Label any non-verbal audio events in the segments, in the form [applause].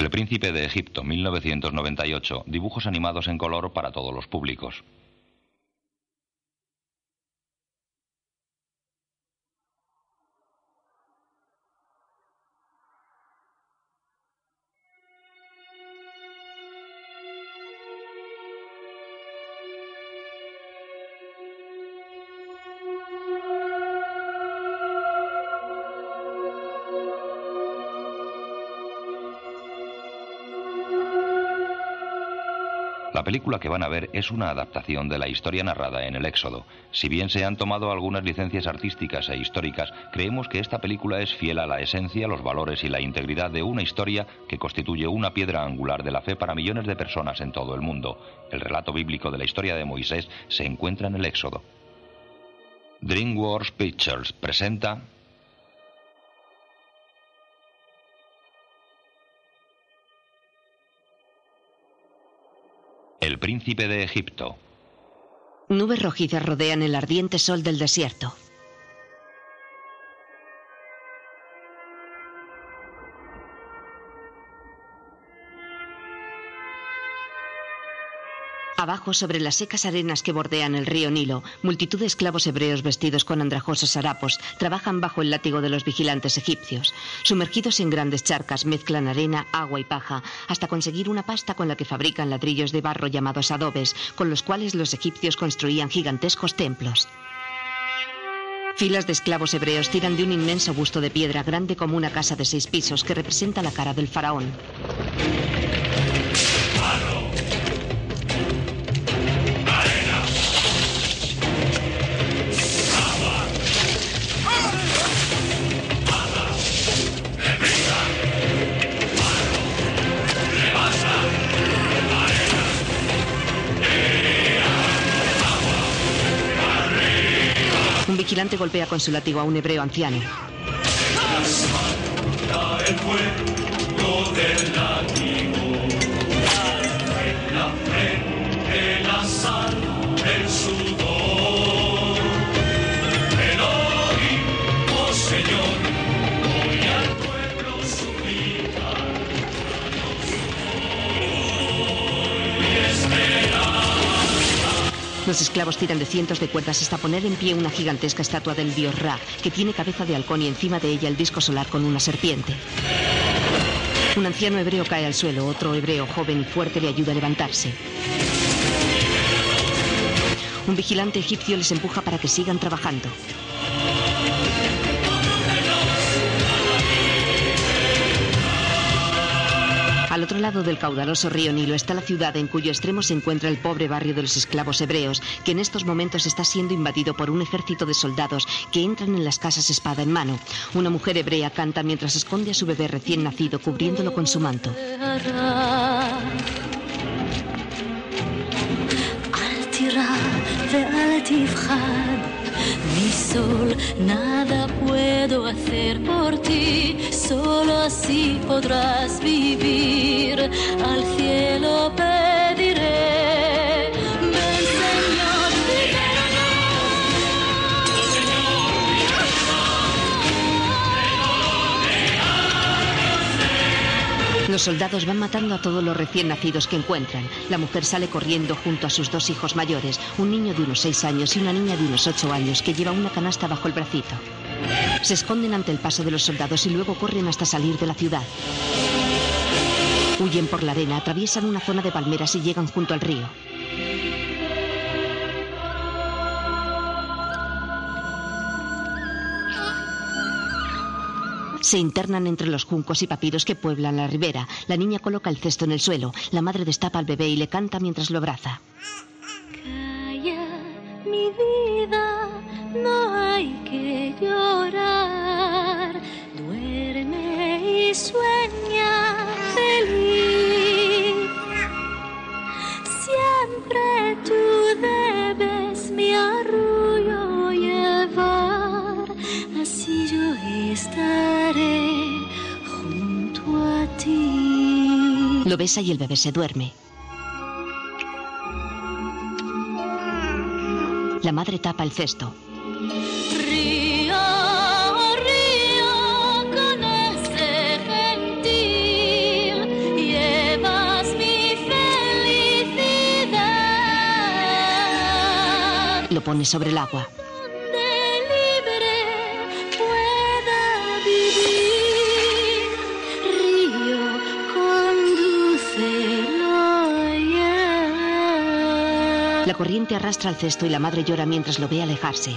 El Príncipe de Egipto, 1998. Dibujos animados en color para todos los públicos. Película que van a ver es una adaptación de la historia narrada en el Éxodo. Si bien se han tomado algunas licencias artísticas e históricas, creemos que esta película es fiel a la esencia, los valores y la integridad de una historia que constituye una piedra angular de la fe para millones de personas en todo el mundo. El relato bíblico de la historia de Moisés se encuentra en el Éxodo. DreamWorks Pictures presenta El príncipe de Egipto. Nubes rojizas rodean el ardiente sol del desierto. Abajo, sobre las secas arenas que bordean el río Nilo, multitud de esclavos hebreos vestidos con andrajosos harapos trabajan bajo el látigo de los vigilantes egipcios. Sumergidos en grandes charcas, mezclan arena, agua y paja hasta conseguir una pasta con la que fabrican ladrillos de barro llamados adobes, con los cuales los egipcios construían gigantescos templos. Filas de esclavos hebreos tiran de un inmenso busto de piedra grande como una casa de seis pisos que representa la cara del faraón. Vigilante golpea con su látigo a un hebreo anciano. Los esclavos tiran de cientos de cuerdas hasta poner en pie una gigantesca estatua del dios Ra, que tiene cabeza de halcón y encima de ella el disco solar con una serpiente. Un anciano hebreo cae al suelo, otro hebreo joven y fuerte le ayuda a levantarse. Un vigilante egipcio les empuja para que sigan trabajando. Al otro lado del caudaloso río Nilo está la ciudad en cuyo extremo se encuentra el pobre barrio de los esclavos hebreos, que en estos momentos está siendo invadido por un ejército de soldados que entran en las casas espada en mano. Una mujer hebrea canta mientras esconde a su bebé recién nacido cubriéndolo con su manto. Sol nada puedo hacer por ti, solo así podrás vivir. Al cielo Los soldados van matando a todos los recién nacidos que encuentran. La mujer sale corriendo junto a sus dos hijos mayores, un niño de unos seis años y una niña de unos ocho años que lleva una canasta bajo el bracito. Se esconden ante el paso de los soldados y luego corren hasta salir de la ciudad. Huyen por la arena, atraviesan una zona de palmeras y llegan junto al río. Se internan entre los juncos y papiros que pueblan la ribera. La niña coloca el cesto en el suelo. La madre destapa al bebé y le canta mientras lo abraza. Calla, mi vida, no hay que llorar. Duerme y sueña feliz. Siempre tú debes mi así yo estaré junto a ti. Lo besa y el bebé se duerme. La madre tapa el cesto. Río, río, con este gentil, llevas mi felicidad. Lo pone sobre el agua. La corriente arrastra el cesto y la madre llora mientras lo ve alejarse.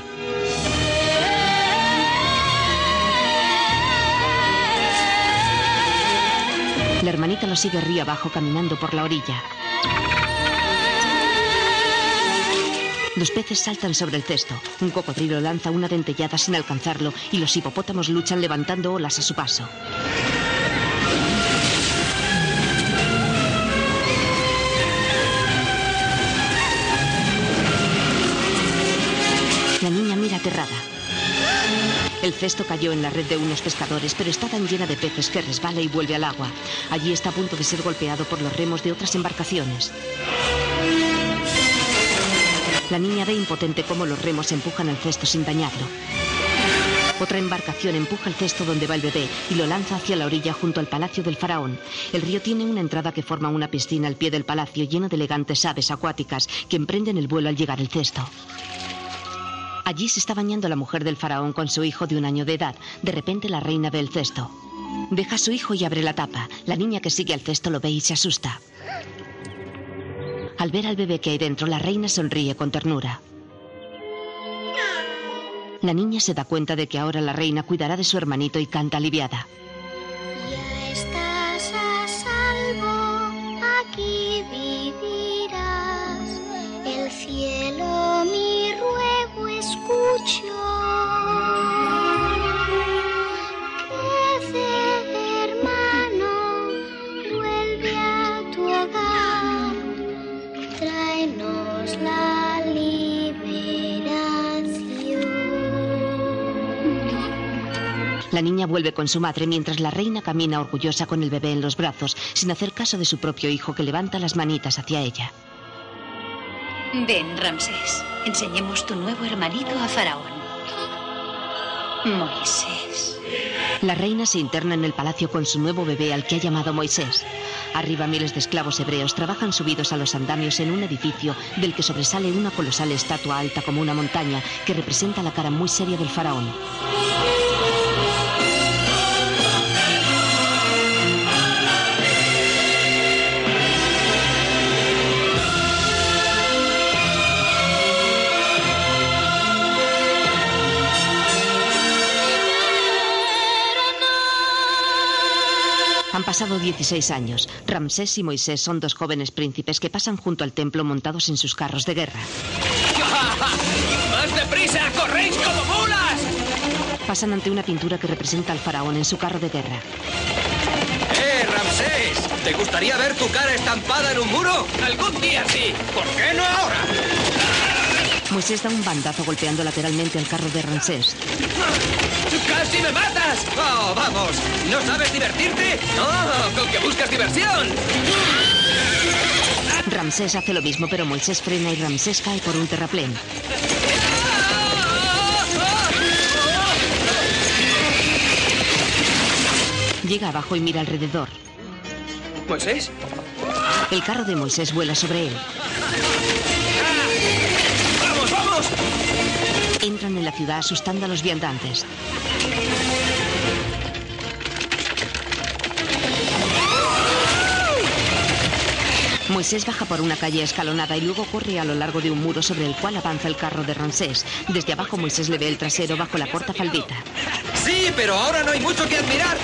La hermanita lo sigue río abajo caminando por la orilla. Los peces saltan sobre el cesto. Un cocodrilo lanza una dentellada sin alcanzarlo y los hipopótamos luchan levantando olas a su paso. El cesto cayó en la red de unos pescadores, pero está tan llena de peces que resbala y vuelve al agua. Allí está a punto de ser golpeado por los remos de otras embarcaciones. La niña ve impotente cómo los remos empujan el cesto sin dañarlo. Otra embarcación empuja el cesto donde va el bebé y lo lanza hacia la orilla junto al palacio del faraón. El río tiene una entrada que forma una piscina al pie del palacio lleno de elegantes aves acuáticas que emprenden el vuelo al llegar el cesto. Allí se está bañando la mujer del faraón con su hijo de un año de edad. De repente la reina ve el cesto. Deja a su hijo y abre la tapa. La niña que sigue al cesto lo ve y se asusta. Al ver al bebé que hay dentro, la reina sonríe con ternura. La niña se da cuenta de que ahora la reina cuidará de su hermanito y canta aliviada. La liberación. La niña vuelve con su madre mientras la reina camina orgullosa con el bebé en los brazos, sin hacer caso de su propio hijo que levanta las manitas hacia ella. Ven, Ramsés. Enseñemos tu nuevo hermanito a Faraón. Moisés. La reina se interna en el palacio con su nuevo bebé al que ha llamado Moisés. Arriba miles de esclavos hebreos trabajan subidos a los andamios en un edificio del que sobresale una colosal estatua alta como una montaña que representa la cara muy seria del faraón. Han pasado 16 años. Ramsés y Moisés son dos jóvenes príncipes que pasan junto al templo montados en sus carros de guerra. [laughs] ¡Más deprisa! ¡Corréis como mulas! Pasan ante una pintura que representa al faraón en su carro de guerra. ¡Eh, Ramsés! ¿Te gustaría ver tu cara estampada en un muro? Algún día sí. ¿Por qué no ahora? Moisés da un bandazo golpeando lateralmente al carro de Ramsés. ¡Casi me matas! ¡Oh, vamos! ¿No sabes divertirte? ¡Oh, con que buscas diversión! Ramsés hace lo mismo, pero Moisés frena y Ramsés cae por un terraplén. Llega abajo y mira alrededor. ¿Moisés? El carro de Moisés vuela sobre él. Ciudad asustando a los viandantes. Moisés baja por una calle escalonada y luego corre a lo largo de un muro sobre el cual avanza el carro de Ramsés. Desde abajo Moisés le ve el trasero bajo la corta faldita. Sí, pero ahora no hay mucho que admirar.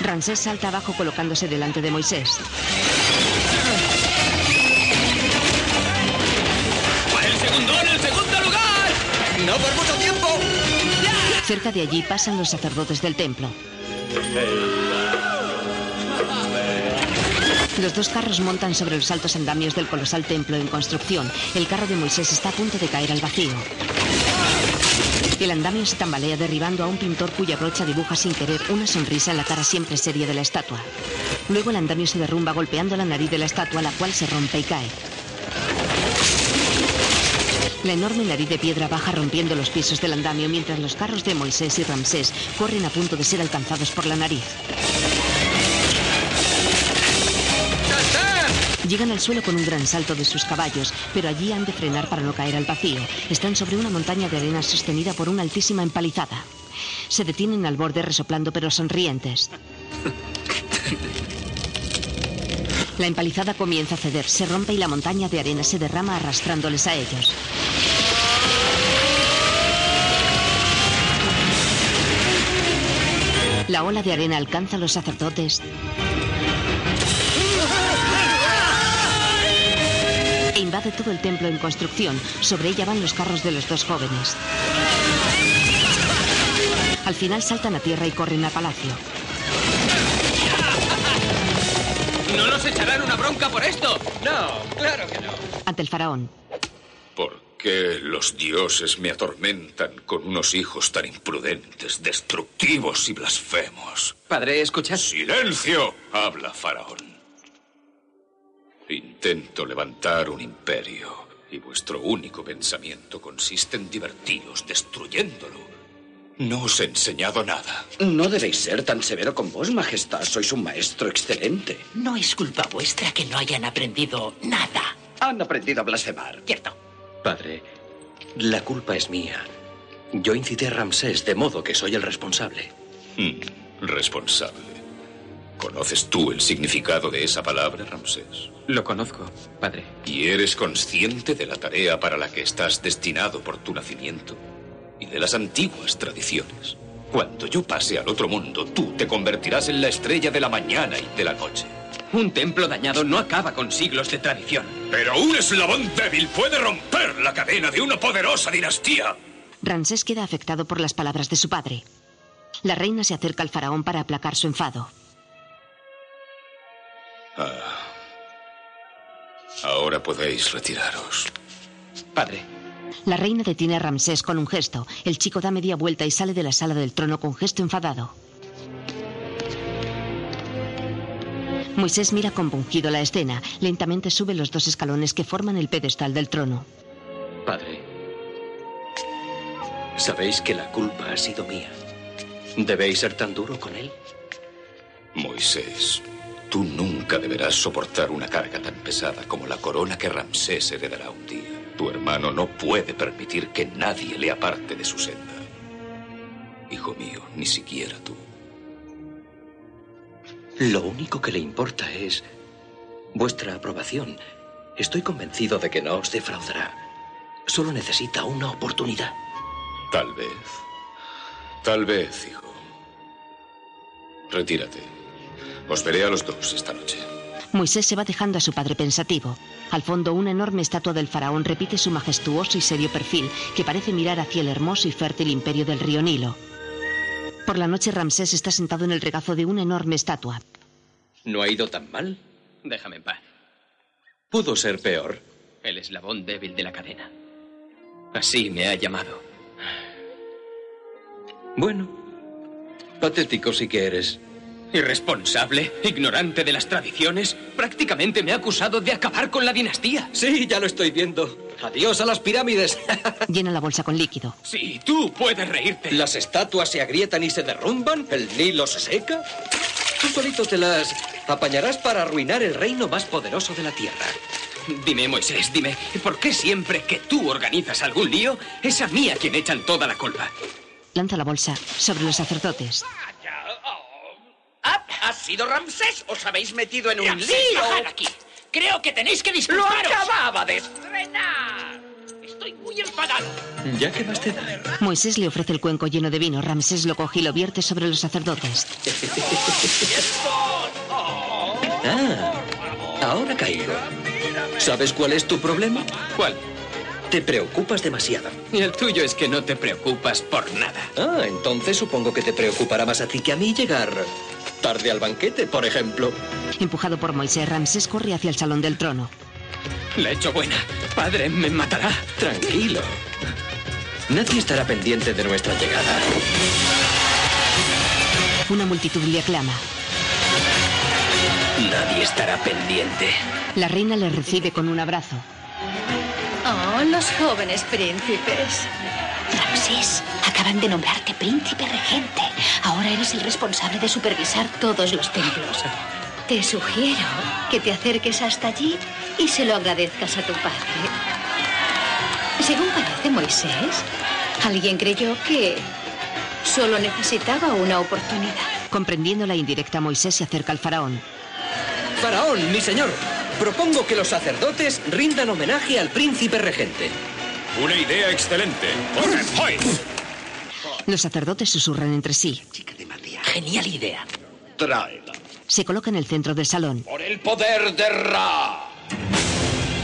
Ramsés salta abajo colocándose delante de Moisés. Cerca de allí pasan los sacerdotes del templo. Los dos carros montan sobre los altos andamios del colosal templo en construcción. El carro de Moisés está a punto de caer al vacío. El andamio se tambalea derribando a un pintor cuya brocha dibuja sin querer una sonrisa en la cara siempre seria de la estatua. Luego el andamio se derrumba golpeando la nariz de la estatua, la cual se rompe y cae. La enorme nariz de piedra baja rompiendo los pisos del andamio mientras los carros de Moisés y Ramsés corren a punto de ser alcanzados por la nariz. Llegan al suelo con un gran salto de sus caballos, pero allí han de frenar para no caer al vacío. Están sobre una montaña de arena sostenida por una altísima empalizada. Se detienen al borde resoplando pero sonrientes. [laughs] La empalizada comienza a ceder, se rompe y la montaña de arena se derrama arrastrándoles a ellos. La ola de arena alcanza a los sacerdotes e invade todo el templo en construcción. Sobre ella van los carros de los dos jóvenes. Al final saltan a tierra y corren al palacio. ¿No nos echarán una bronca por esto? No, claro que no. Ante el faraón, ¿Por qué los dioses me atormentan con unos hijos tan imprudentes, destructivos y blasfemos? Padre, escuchad. ¡Silencio! Habla, faraón. Intento levantar un imperio y vuestro único pensamiento consiste en divertiros destruyéndolo. No os he enseñado nada. No debéis ser tan severo con vos, Majestad. Sois un maestro excelente. No es culpa vuestra que no hayan aprendido nada. Han aprendido a blasfemar. Cierto. Padre, la culpa es mía. Yo incité a Ramsés, de modo que soy el responsable. Hmm, responsable. ¿Conoces tú el significado de esa palabra, Ramsés? Lo conozco, padre. ¿Y eres consciente de la tarea para la que estás destinado por tu nacimiento? Y de las antiguas tradiciones. Cuando yo pase al otro mundo, tú te convertirás en la estrella de la mañana y de la noche. Un templo dañado no acaba con siglos de tradición. Pero un eslabón débil puede romper la cadena de una poderosa dinastía. Ramsés queda afectado por las palabras de su padre. La reina se acerca al faraón para aplacar su enfado. Ah. Ahora podéis retiraros. Padre, La reina detiene a Ramsés con un gesto. El chico da media vuelta y sale de la sala del trono con gesto enfadado. Moisés mira compungido la escena. Lentamente sube los dos escalones que forman el pedestal del trono. Padre, sabéis que la culpa ha sido mía. ¿Debéis ser tan duro con él? Moisés, tú nunca deberás soportar una carga tan pesada como la corona que Ramsés heredará un día. Tu hermano no puede permitir que nadie le aparte de su senda. Hijo mío, ni siquiera tú. Lo único que le importa es vuestra aprobación. Estoy convencido de que no os defraudará. Solo necesita una oportunidad. Tal vez. Tal vez, hijo. Retírate. Os veré a los dos esta noche. Moisés se va dejando a su padre pensativo. Al fondo, una enorme estatua del faraón repite su majestuoso y serio perfil, que parece mirar hacia el hermoso y fértil imperio del río Nilo. Por la noche, Ramsés está sentado en el regazo de una enorme estatua. ¿No ha ido tan mal? déjame en paz. Pudo ser peor. El eslabón débil de la cadena. Así me ha llamado. Bueno, patético sí que eres. Irresponsable, ignorante de las tradiciones, prácticamente me ha acusado de acabar con la dinastía. Sí, ya lo estoy viendo. Adiós a las pirámides. [laughs] Llena la bolsa con líquido. Sí, tú puedes reírte. Las estatuas se agrietan y se derrumban. El Nilo se seca. Tú solito te las apañarás para arruinar el reino más poderoso de la tierra. Dime, Moisés, dime, ¿por qué siempre que tú organizas algún lío, es a mí a quien echan toda la culpa? Lanza la bolsa sobre los sacerdotes. Ah, ¿Ha sido Ramsés? ¿Os habéis metido en un Ramsés, lío? bajad aquí. Creo que tenéis que ¡Lo disculparos. acababa de estrenar! Estoy muy enfadado. Ya que más te da. Moisés le ofrece el cuenco lleno de vino. Ramsés lo coge y lo vierte sobre los sacerdotes. [laughs] Ah, ahora caigo. ¿Sabes cuál es tu problema? ¿Cuál? Te preocupas demasiado. Y el tuyo es que no te preocupas por nada. Ah, entonces supongo que te preocupará más a ti que a mí llegar tarde al banquete, por ejemplo. Empujado por Moisés, Ramsés corre hacia el salón del trono. La he hecho buena. Padre, me matará. Tranquilo. Nadie estará pendiente de nuestra llegada. Una multitud le aclama. Nadie estará pendiente. La reina le recibe con un abrazo. Oh, los jóvenes príncipes. Ramsés, acaban de nombrarte príncipe regente. Ahora eres el responsable de supervisar todos los templos. Te sugiero que te acerques hasta allí y se lo agradezcas a tu padre. Según parece Moisés, alguien creyó que solo necesitaba una oportunidad. Comprendiendo la indirecta, Moisés se acerca al faraón. Faraón, mi señor, propongo que los sacerdotes rindan homenaje al príncipe regente. Una idea excelente. Los sacerdotes susurran entre sí. Genial idea. Tráela. Se coloca en el centro del salón. Por el poder de Ra.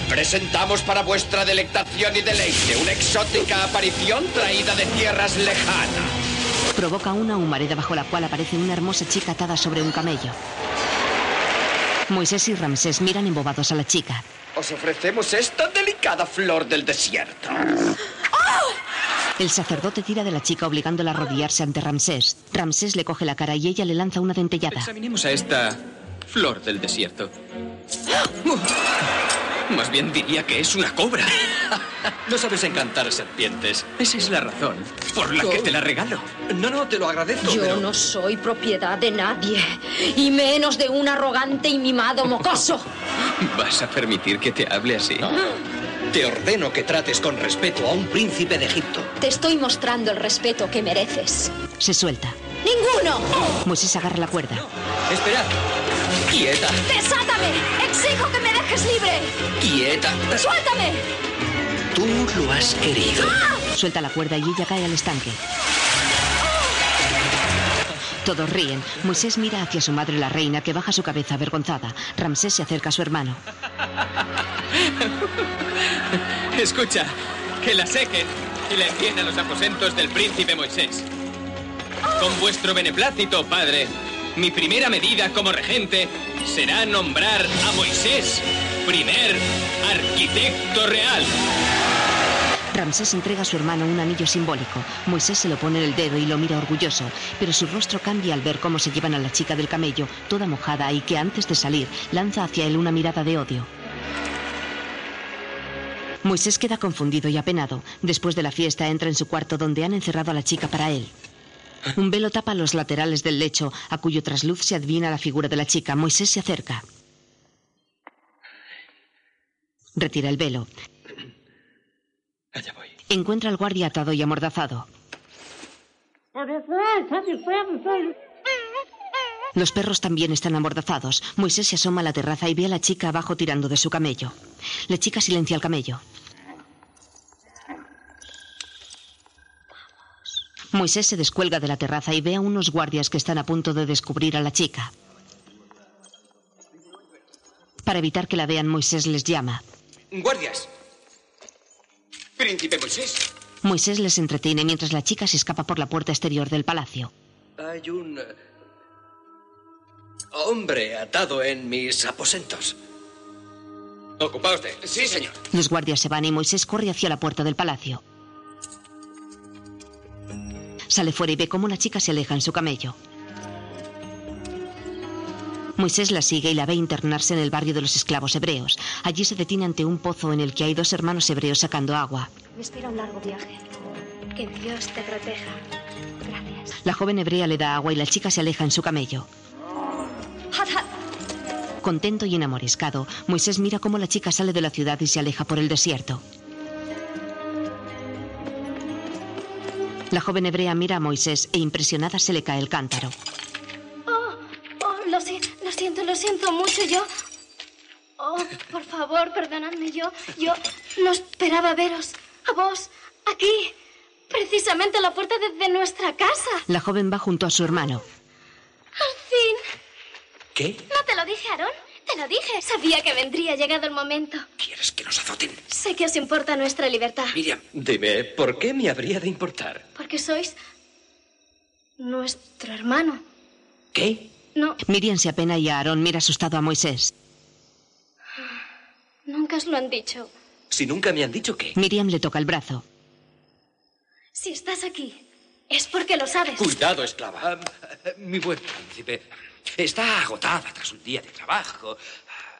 Presentamos para vuestra delectación y deleite una exótica aparición traída de tierras lejanas. Provoca una humareda bajo la cual aparece una hermosa chica atada sobre un camello. Moisés y Ramsés miran embobados a la chica. Os ofrecemos esta delicada flor del desierto. El sacerdote tira de la chica obligándola a arrodillarse ante Ramsés. Ramsés le coge la cara y ella le lanza una dentellada. Examinemos a esta flor del desierto. Más bien diría que es una cobra. [laughs] No sabes encantar serpientes. Esa es la razón por la que te la regalo. No, no, te lo agradezco. Yo pero- no soy propiedad de nadie, y menos de un arrogante y mimado mocoso. [laughs] ¿Vas a permitir que te hable así? Te ordeno que trates con respeto a un príncipe de Egipto. Te estoy mostrando el respeto que mereces. Se suelta. ¡Ninguno! Moisés agarra la cuerda. Esperad. Quieta, ¡Desátame! ¡Exijo que me dejes libre! quieta. ¡Suéltame! Tú lo has querido. Suelta la cuerda y ella cae al estanque. Todos ríen. Moisés mira hacia su madre la reina que baja su cabeza avergonzada. Ramsés se acerca a su hermano. Escucha, que la sequen y la envíen a los aposentos del príncipe Moisés. Con vuestro beneplácito, padre, mi primera medida como regente será nombrar a Moisés primer arquitecto real. Ramsés entrega a su hermano un anillo simbólico. Moisés se lo pone en el dedo y lo mira orgulloso, pero su rostro cambia al ver cómo se llevan a la chica del camello, toda mojada y que antes de salir lanza hacia él una mirada de odio. Moisés queda confundido y apenado. Después de la fiesta entra en su cuarto donde han encerrado a la chica para él. Un velo tapa los laterales del lecho, a cuyo trasluz se adivina la figura de la chica. Moisés se acerca. Retira el velo. Allá voy. Encuentra al guardia atado y amordazado. Los perros también están amordazados. Moisés se asoma a la terraza y ve a la chica abajo tirando de su camello. La chica silencia al camello. Moisés se descuelga de la terraza y ve a unos guardias que están a punto de descubrir a la chica. Para evitar que la vean, Moisés les llama. Guardias. Príncipe Moisés. Moisés les entretiene mientras la chica se escapa por la puerta exterior del palacio. Hay un eh, hombre atado en mis aposentos. ¿Ocupa usted? Sí, señor. Los guardias se van y Moisés corre hacia la puerta del palacio. Sale fuera y ve cómo la chica se aleja en su camello. Moisés la sigue y la ve internarse en el barrio de los esclavos hebreos. Allí se detiene ante un pozo en el que hay dos hermanos hebreos sacando agua. Me espera un largo viaje. Que Dios te proteja. Gracias. La joven hebrea le da agua y la chica se aleja en su camello. Contento y enamoriscado, Moisés mira cómo la chica sale de la ciudad y se aleja por el desierto. La joven hebrea mira a Moisés e impresionada se le cae el cántaro. Oh, oh, lo, si- lo siento, lo siento mucho. Yo. Oh, por favor, perdonadme. Yo, yo no esperaba veros. A vos, aquí. Precisamente a la puerta de, de nuestra casa. La joven va junto a su hermano. Al fin. ¿Qué? ¿No te lo dije, Aarón? Te lo dije. Sabía que vendría llegado el momento. ¿Quieres que nos azoten? Sé que os importa nuestra libertad. Miriam, dime, ¿por qué me habría de importar? Porque sois. nuestro hermano. ¿Qué? No, Miriam se apena y Aarón mira asustado a Moisés. nunca os lo han dicho. Si nunca me han dicho qué. Miriam le toca el brazo. Si estás aquí, es porque lo sabes. Cuidado, esclava. Ah, mi buen príncipe, está agotada tras un día de trabajo.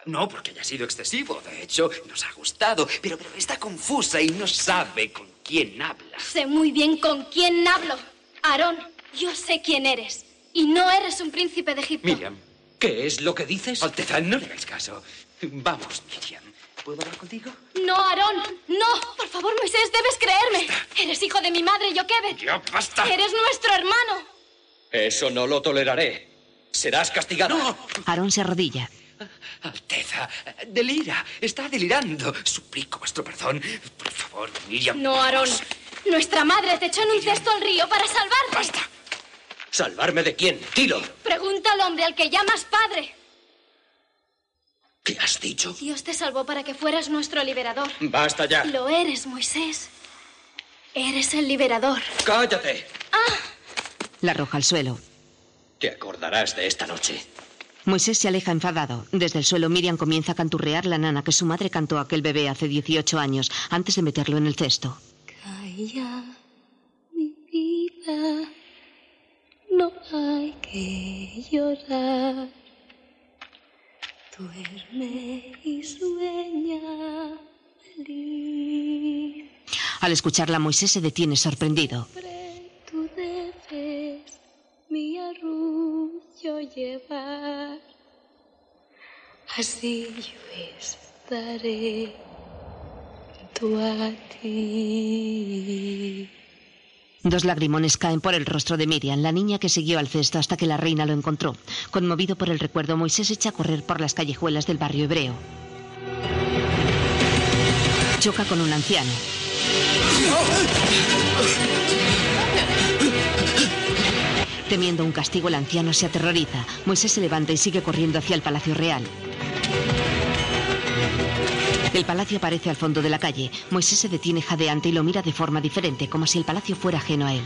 No porque haya sido excesivo, de hecho, nos ha gustado, pero, pero está confusa y no sabe con quién habla. Sé muy bien con quién hablo. Aarón, yo sé quién eres. Y no eres un príncipe de Egipto. Miriam, ¿Qué es lo que dices? Alteza, no le hagáis caso. Vamos, Miriam. ¿Puedo hablar contigo? No, Aarón, no. Por favor, Moisés, debes creerme. Eres hijo de mi madre, Joquebed. Ya, basta. Eres nuestro hermano. Eso no lo toleraré. Serás castigado. No, Aarón se arrodilla. Alteza, delira. Está delirando. Suplico vuestro perdón. Por favor, Miriam. No, Aarón. Nuestra madre te echó en un cesto al río para salvarte. Basta. ¿Salvarme de quién? Dilo. Pregunta al hombre al que llamas padre. ¿Qué has dicho? Dios te salvó para que fueras nuestro liberador. Basta ya. Lo eres, Moisés. Eres el liberador. Cállate. La arroja al suelo. Te acordarás de esta noche. Moisés se aleja enfadado. Desde el suelo Miriam comienza a canturrear la nana que su madre cantó a aquel bebé hace 18 años, antes de meterlo en el cesto. Calla, mi vida. No hay que llorar. Duerme y sueña feliz. Al escucharla, Moisés se detiene sorprendido. Arrullo llevar. Así yo estaré. Dos lagrimones caen por el rostro de Miriam, la niña que siguió al cesto hasta que la reina lo encontró. Conmovido por el recuerdo, Moisés echa a correr por las callejuelas del barrio hebreo. Choca con un anciano. Temiendo un castigo, el anciano se aterroriza. Moisés se levanta y sigue corriendo hacia el palacio real. El palacio aparece al fondo de la calle. Moisés se detiene jadeante y lo mira de forma diferente, como si el palacio fuera ajeno a él.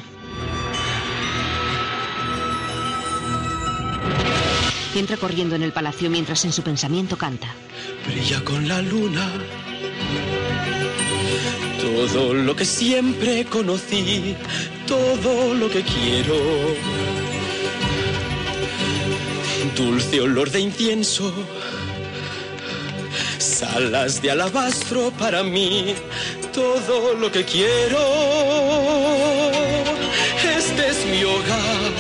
Entra corriendo en el palacio mientras en su pensamiento canta. Brilla con la luna. Todo lo que siempre conocí, todo lo que quiero. Dulce olor de incienso, salas de alabastro para mí, todo lo que quiero. Este es mi hogar,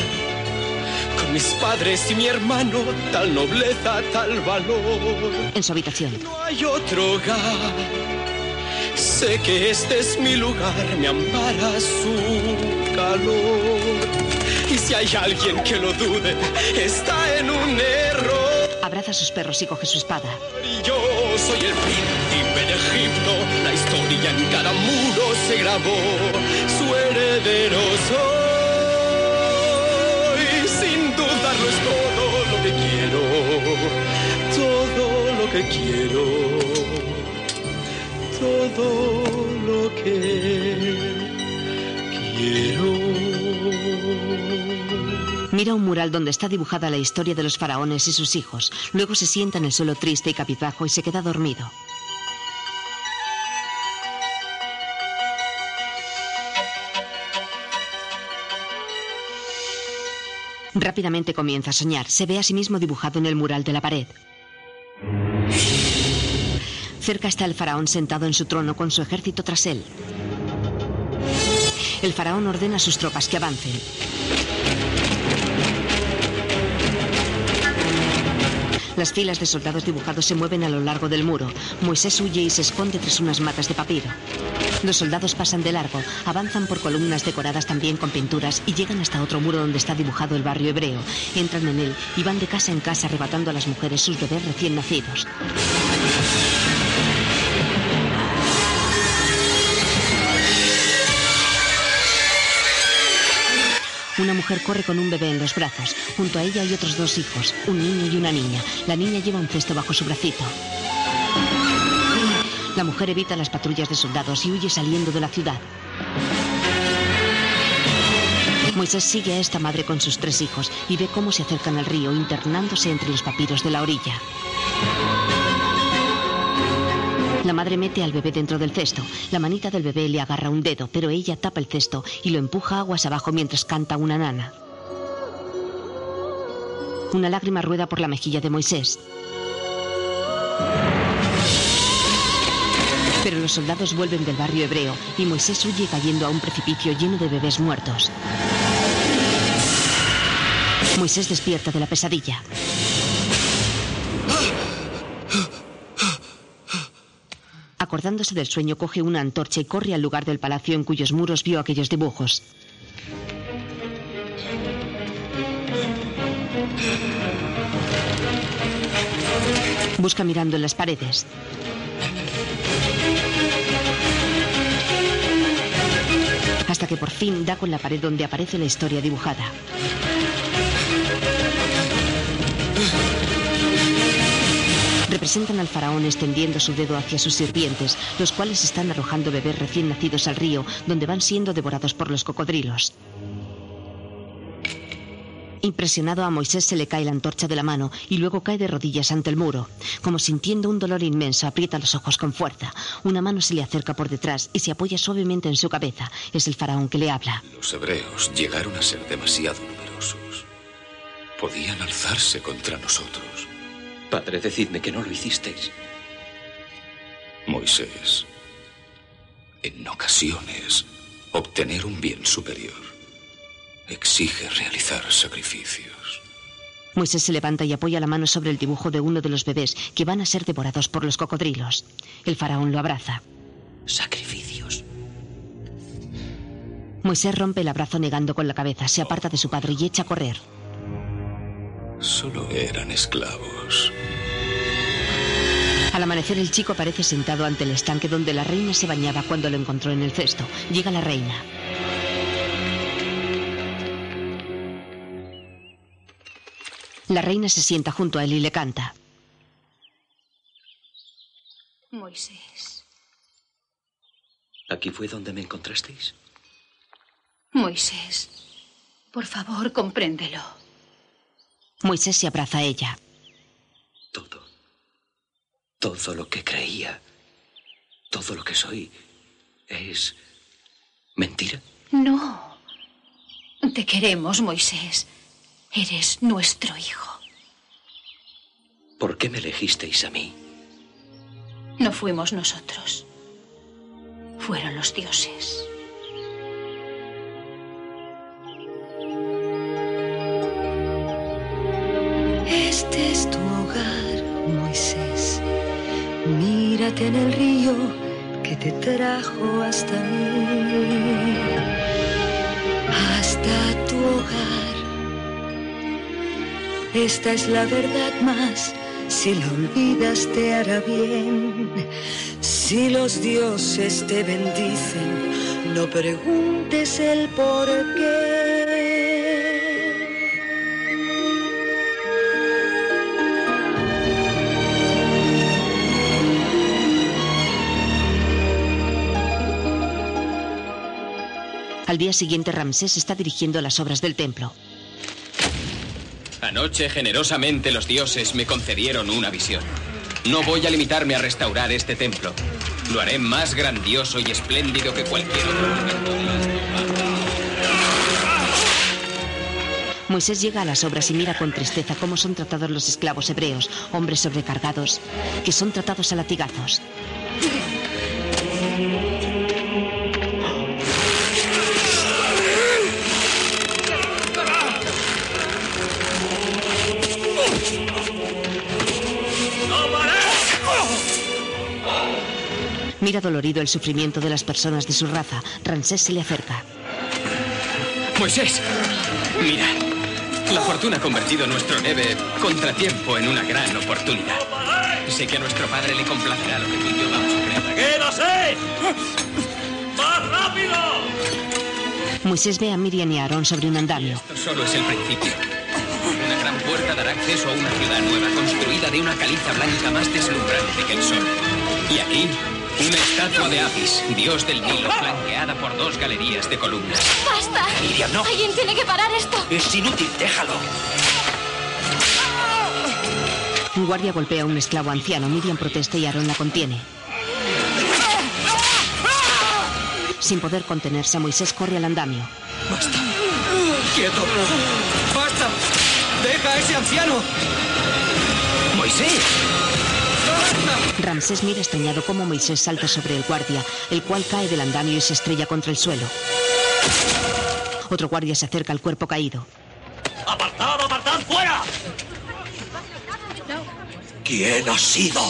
con mis padres y mi hermano, tal nobleza, tal valor. En su habitación. No hay otro hogar. Sé que este es mi lugar, me ampara su calor. Y si hay alguien que lo dude, está en un error. Abraza a sus perros y coge su espada. Y yo soy el príncipe de Egipto, la historia en cada muro se grabó. Su heredero soy, sin dudarlo es todo lo que quiero, todo lo que quiero todo lo que quiero. Mira un mural donde está dibujada la historia de los faraones y sus hijos. Luego se sienta en el suelo triste y cabizbajo y se queda dormido. Rápidamente comienza a soñar. Se ve a sí mismo dibujado en el mural de la pared. Cerca está el faraón sentado en su trono con su ejército tras él. El faraón ordena a sus tropas que avancen. Las filas de soldados dibujados se mueven a lo largo del muro. Moisés huye y se esconde tras unas matas de papiro. Los soldados pasan de largo, avanzan por columnas decoradas también con pinturas y llegan hasta otro muro donde está dibujado el barrio hebreo. Entran en él y van de casa en casa arrebatando a las mujeres sus bebés recién nacidos. Una mujer corre con un bebé en los brazos. Junto a ella hay otros dos hijos, un niño y una niña. La niña lleva un cesto bajo su bracito. La mujer evita las patrullas de soldados y huye saliendo de la ciudad. Moisés sigue a esta madre con sus tres hijos y ve cómo se acercan al río, internándose entre los papiros de la orilla. La madre mete al bebé dentro del cesto. La manita del bebé le agarra un dedo, pero ella tapa el cesto y lo empuja aguas abajo mientras canta una nana. Una lágrima rueda por la mejilla de Moisés. Pero los soldados vuelven del barrio hebreo y Moisés huye cayendo a un precipicio lleno de bebés muertos. Moisés despierta de la pesadilla. Acordándose del sueño, coge una antorcha y corre al lugar del palacio en cuyos muros vio aquellos dibujos. Busca mirando en las paredes. Hasta que por fin da con la pared donde aparece la historia dibujada. Representan al faraón extendiendo su dedo hacia sus sirvientes, los cuales están arrojando bebés recién nacidos al río, donde van siendo devorados por los cocodrilos. Impresionado a Moisés se le cae la antorcha de la mano y luego cae de rodillas ante el muro. Como sintiendo un dolor inmenso, aprieta los ojos con fuerza. Una mano se le acerca por detrás y se apoya suavemente en su cabeza. Es el faraón que le habla. Los hebreos llegaron a ser demasiado numerosos. Podían alzarse contra nosotros. Padre, decidme que no lo hicisteis. Moisés, en ocasiones, obtener un bien superior exige realizar sacrificios. Moisés se levanta y apoya la mano sobre el dibujo de uno de los bebés que van a ser devorados por los cocodrilos. El faraón lo abraza. Sacrificios. Moisés rompe el abrazo negando con la cabeza, se aparta de su padre y echa a correr. Solo eran esclavos. Al amanecer el chico aparece sentado ante el estanque donde la reina se bañaba cuando lo encontró en el cesto. Llega la reina. La reina se sienta junto a él y le canta. Moisés. ¿Aquí fue donde me encontrasteis? Moisés. Por favor, compréndelo. Moisés se abraza a ella. Todo lo que creía, todo lo que soy, es mentira. No. Te queremos, Moisés. Eres nuestro hijo. ¿Por qué me elegisteis a mí? No fuimos nosotros. Fueron los dioses. En el río que te trajo hasta mí. Hasta tu hogar. Esta es la verdad más. Si la olvidas te hará bien. Si los dioses te bendicen, no preguntes el por qué. Al día siguiente Ramsés está dirigiendo las obras del templo. Anoche generosamente los dioses me concedieron una visión. No voy a limitarme a restaurar este templo. Lo haré más grandioso y espléndido que cualquier otro. Moisés llega a las obras y mira con tristeza cómo son tratados los esclavos hebreos, hombres sobrecargados, que son tratados a latigazos. Mira dolorido el sufrimiento de las personas de su raza. Ramsés se le acerca. Moisés, mira. La fortuna ha convertido nuestro leve contratiempo en una gran oportunidad. Sé que a nuestro padre le complacerá lo que tú y yo vamos a crear. ¡Quédase! ¡Más rápido! Moisés ve a Miriam y a Aarón sobre un andamio. Esto solo es el principio. Una gran puerta dará acceso a una ciudad nueva construida de una caliza blanca más deslumbrante que el sol. Y aquí, una estatua de Apis, dios del Nilo, flanqueada por dos galerías de columnas. ¡Basta! Miriam, no. Alguien tiene que parar esto. Es inútil, déjalo. Un guardia golpea a un esclavo anciano. Miriam protesta y Aarón la contiene. Sin poder contenerse, Moisés corre al andamio. ¡Basta! ¡Quieto! ¡Basta! ¡Deja a ese anciano! ¡Moisés! Ramsés mira extrañado cómo Moisés salta sobre el guardia, el cual cae del andamio y se estrella contra el suelo. Otro guardia se acerca al cuerpo caído. ¡Apartad, apartad, fuera! ¿Quién ha sido?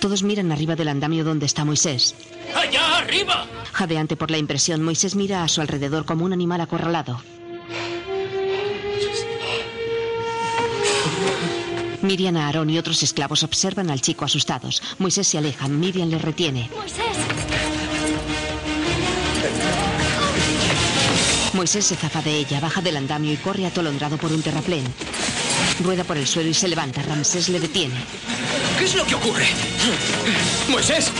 Todos miran arriba del andamio donde está Moisés. ¡Allá arriba! Jadeante por la impresión, Moisés mira a su alrededor como un animal acorralado. Miriam, Aarón y otros esclavos observan al chico asustados. Moisés se aleja, Miriam le retiene. Moisés. Moisés se zafa de ella, baja del andamio y corre atolondrado por un terraplén. Rueda por el suelo y se levanta. Ramsés le detiene. ¿Qué es lo que ocurre? Moisés.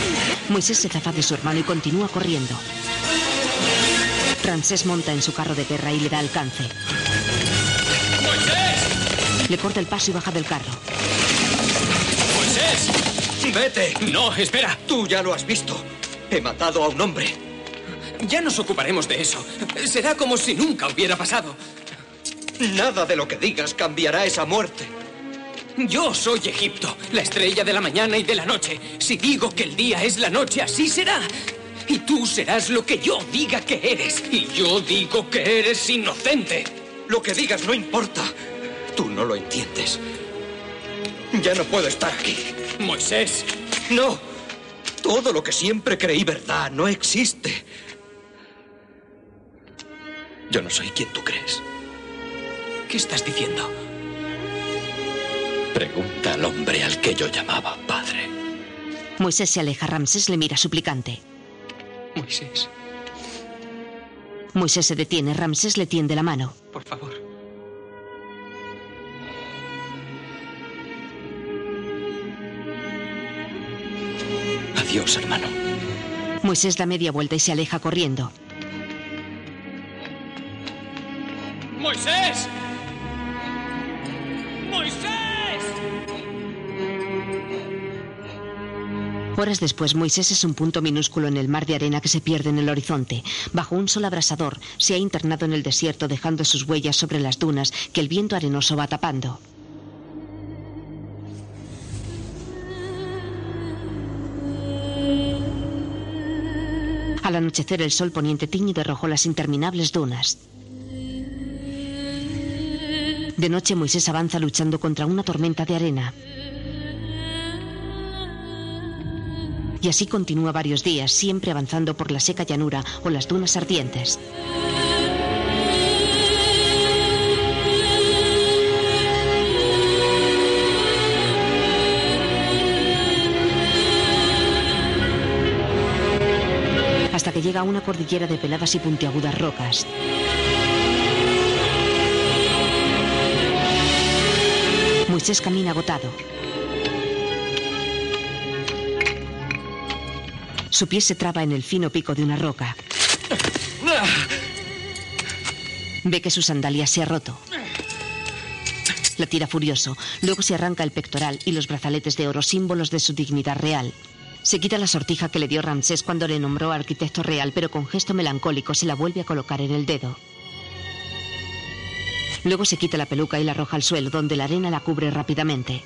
Moisés se zafa de su hermano y continúa corriendo. Ramsés monta en su carro de guerra y le da alcance. Le corta el paso y baja del carro. ¡Moisés! Vete. No, espera. Tú ya lo has visto. He matado a un hombre. Ya nos ocuparemos de eso. Será como si nunca hubiera pasado. Nada de lo que digas cambiará esa muerte. Yo soy Egipto, la estrella de la mañana y de la noche. Si digo que el día es la noche, así será. Y tú serás lo que yo diga que eres. Y yo digo que eres inocente. Lo que digas no importa. Tú no lo entiendes. Ya no puedo estar aquí. Moisés. No. Todo lo que siempre creí verdad no existe. Yo no soy quien tú crees. ¿Qué estás diciendo? Pregunta al hombre al que yo llamaba padre. Moisés se aleja. Ramsés le mira suplicante. Moisés, Moisés se detiene. Ramsés le tiende la mano. por favor. Adiós, hermano. Moisés da media vuelta y se aleja corriendo. ¡Moisés! ¡Moisés! Horas después, Moisés es un punto minúsculo en el mar de arena que se pierde en el horizonte. Bajo un sol abrasador, se ha internado en el desierto dejando sus huellas sobre las dunas que el viento arenoso va tapando. Al anochecer el sol poniente tiñe de rojo las interminables dunas. De noche Moisés avanza luchando contra una tormenta de arena. Y así continúa varios días, siempre avanzando por la seca llanura o las dunas ardientes. Llega a una cordillera de peladas y puntiagudas rocas. Moisés camina agotado. Su pie se traba en el fino pico de una roca. Ve que su sandalia se ha roto. La tira furioso. Luego se arranca el pectoral y los brazaletes de oro, símbolos de su dignidad real. Se quita la sortija que le dio Ramsés cuando le nombró arquitecto real, pero con gesto melancólico se la vuelve a colocar en el dedo. Luego se quita la peluca y la arroja al suelo, donde la arena la cubre rápidamente.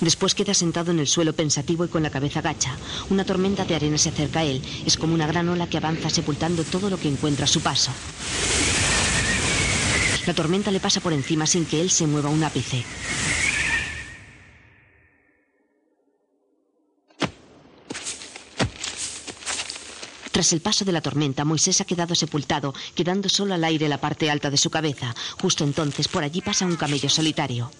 Después queda sentado en el suelo pensativo y con la cabeza gacha. Una tormenta de arena se acerca a él. Es como una gran ola que avanza sepultando todo lo que encuentra a su paso. La tormenta le pasa por encima sin que él se mueva un ápice. Tras el paso de la tormenta, Moisés ha quedado sepultado, quedando solo al aire la parte alta de su cabeza. Justo entonces, por allí pasa un camello solitario.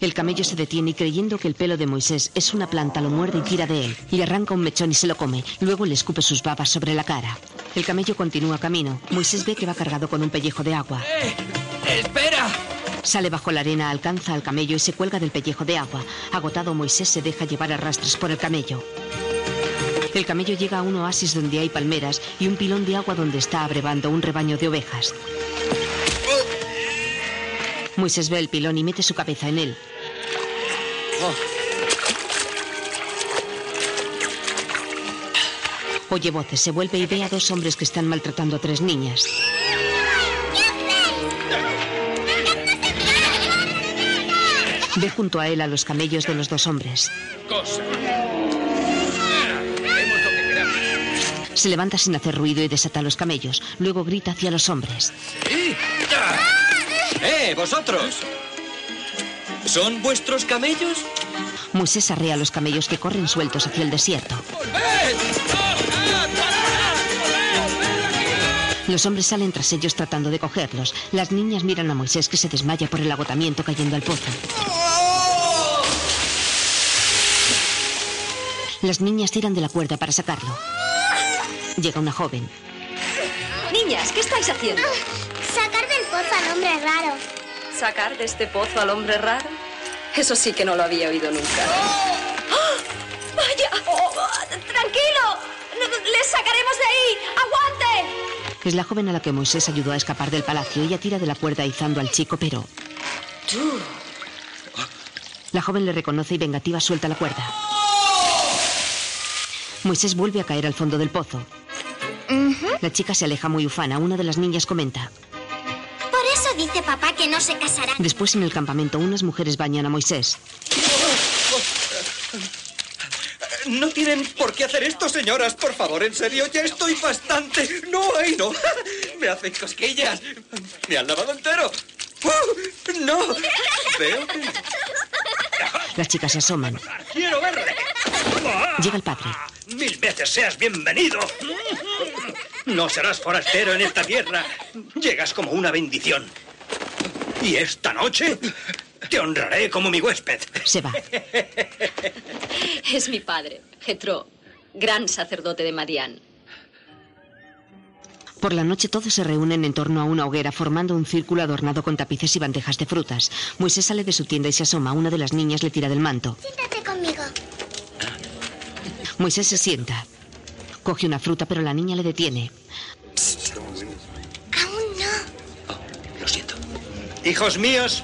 El camello se detiene y creyendo que el pelo de Moisés es una planta, lo muerde y tira de él. Le arranca un mechón y se lo come. Luego le escupe sus babas sobre la cara. El camello continúa camino. Moisés ve que va cargado con un pellejo de agua. ¡Espera! Sale bajo la arena, alcanza al camello y se cuelga del pellejo de agua. Agotado, Moisés se deja llevar a rastros por el camello. El camello llega a un oasis donde hay palmeras y un pilón de agua donde está abrevando un rebaño de ovejas. Moisés ve el pilón y mete su cabeza en él. Oye voces, se vuelve y ve a dos hombres que están maltratando a tres niñas. Ve junto a él a los camellos de los dos hombres. Cosa. Se levanta sin hacer ruido y desata los camellos. Luego grita hacia los hombres. ¡Eh, vosotros! ¿Son vuestros camellos? Moisés arrea a los camellos que corren sueltos hacia el desierto. Los hombres salen tras ellos tratando de cogerlos. Las niñas miran a Moisés que se desmaya por el agotamiento cayendo al pozo. Las niñas tiran de la cuerda para sacarlo. Llega una joven. Niñas, ¿qué estáis haciendo? Sacar del pozo al hombre raro. ¿Sacar de este pozo al hombre raro? Eso sí que no lo había oído nunca. ¡Ah! ¡Vaya! Oh, ¡Tranquilo! ¡Les sacaremos de ahí! ¡Aguante! Es la joven a la que Moisés ayudó a escapar del palacio. Ella tira de la cuerda izando al chico, pero... La joven le reconoce y vengativa suelta la cuerda. Moisés vuelve a caer al fondo del pozo. La chica se aleja muy ufana. Una de las niñas comenta. Por eso dice papá que no se casará. Después en el campamento unas mujeres bañan a Moisés. No tienen por qué hacer esto, señoras. Por favor, en serio, ya estoy bastante. No, ay, no. Me hacen cosquillas. Me han lavado entero. ¡Uh! no. Veo que... Las chicas se asoman. ¡Quiero verle! Llega el padre. Mil veces seas bienvenido. No serás forastero en esta tierra. Llegas como una bendición. Y esta noche te honraré como mi huésped. Se va. Es mi padre, Jetro, gran sacerdote de Madián. Por la noche todos se reúnen en torno a una hoguera formando un círculo adornado con tapices y bandejas de frutas. Moisés sale de su tienda y se asoma. Una de las niñas le tira del manto. Siéntate conmigo. Moisés se sienta. Coge una fruta, pero la niña le detiene. Aún no. Lo siento. Hijos míos,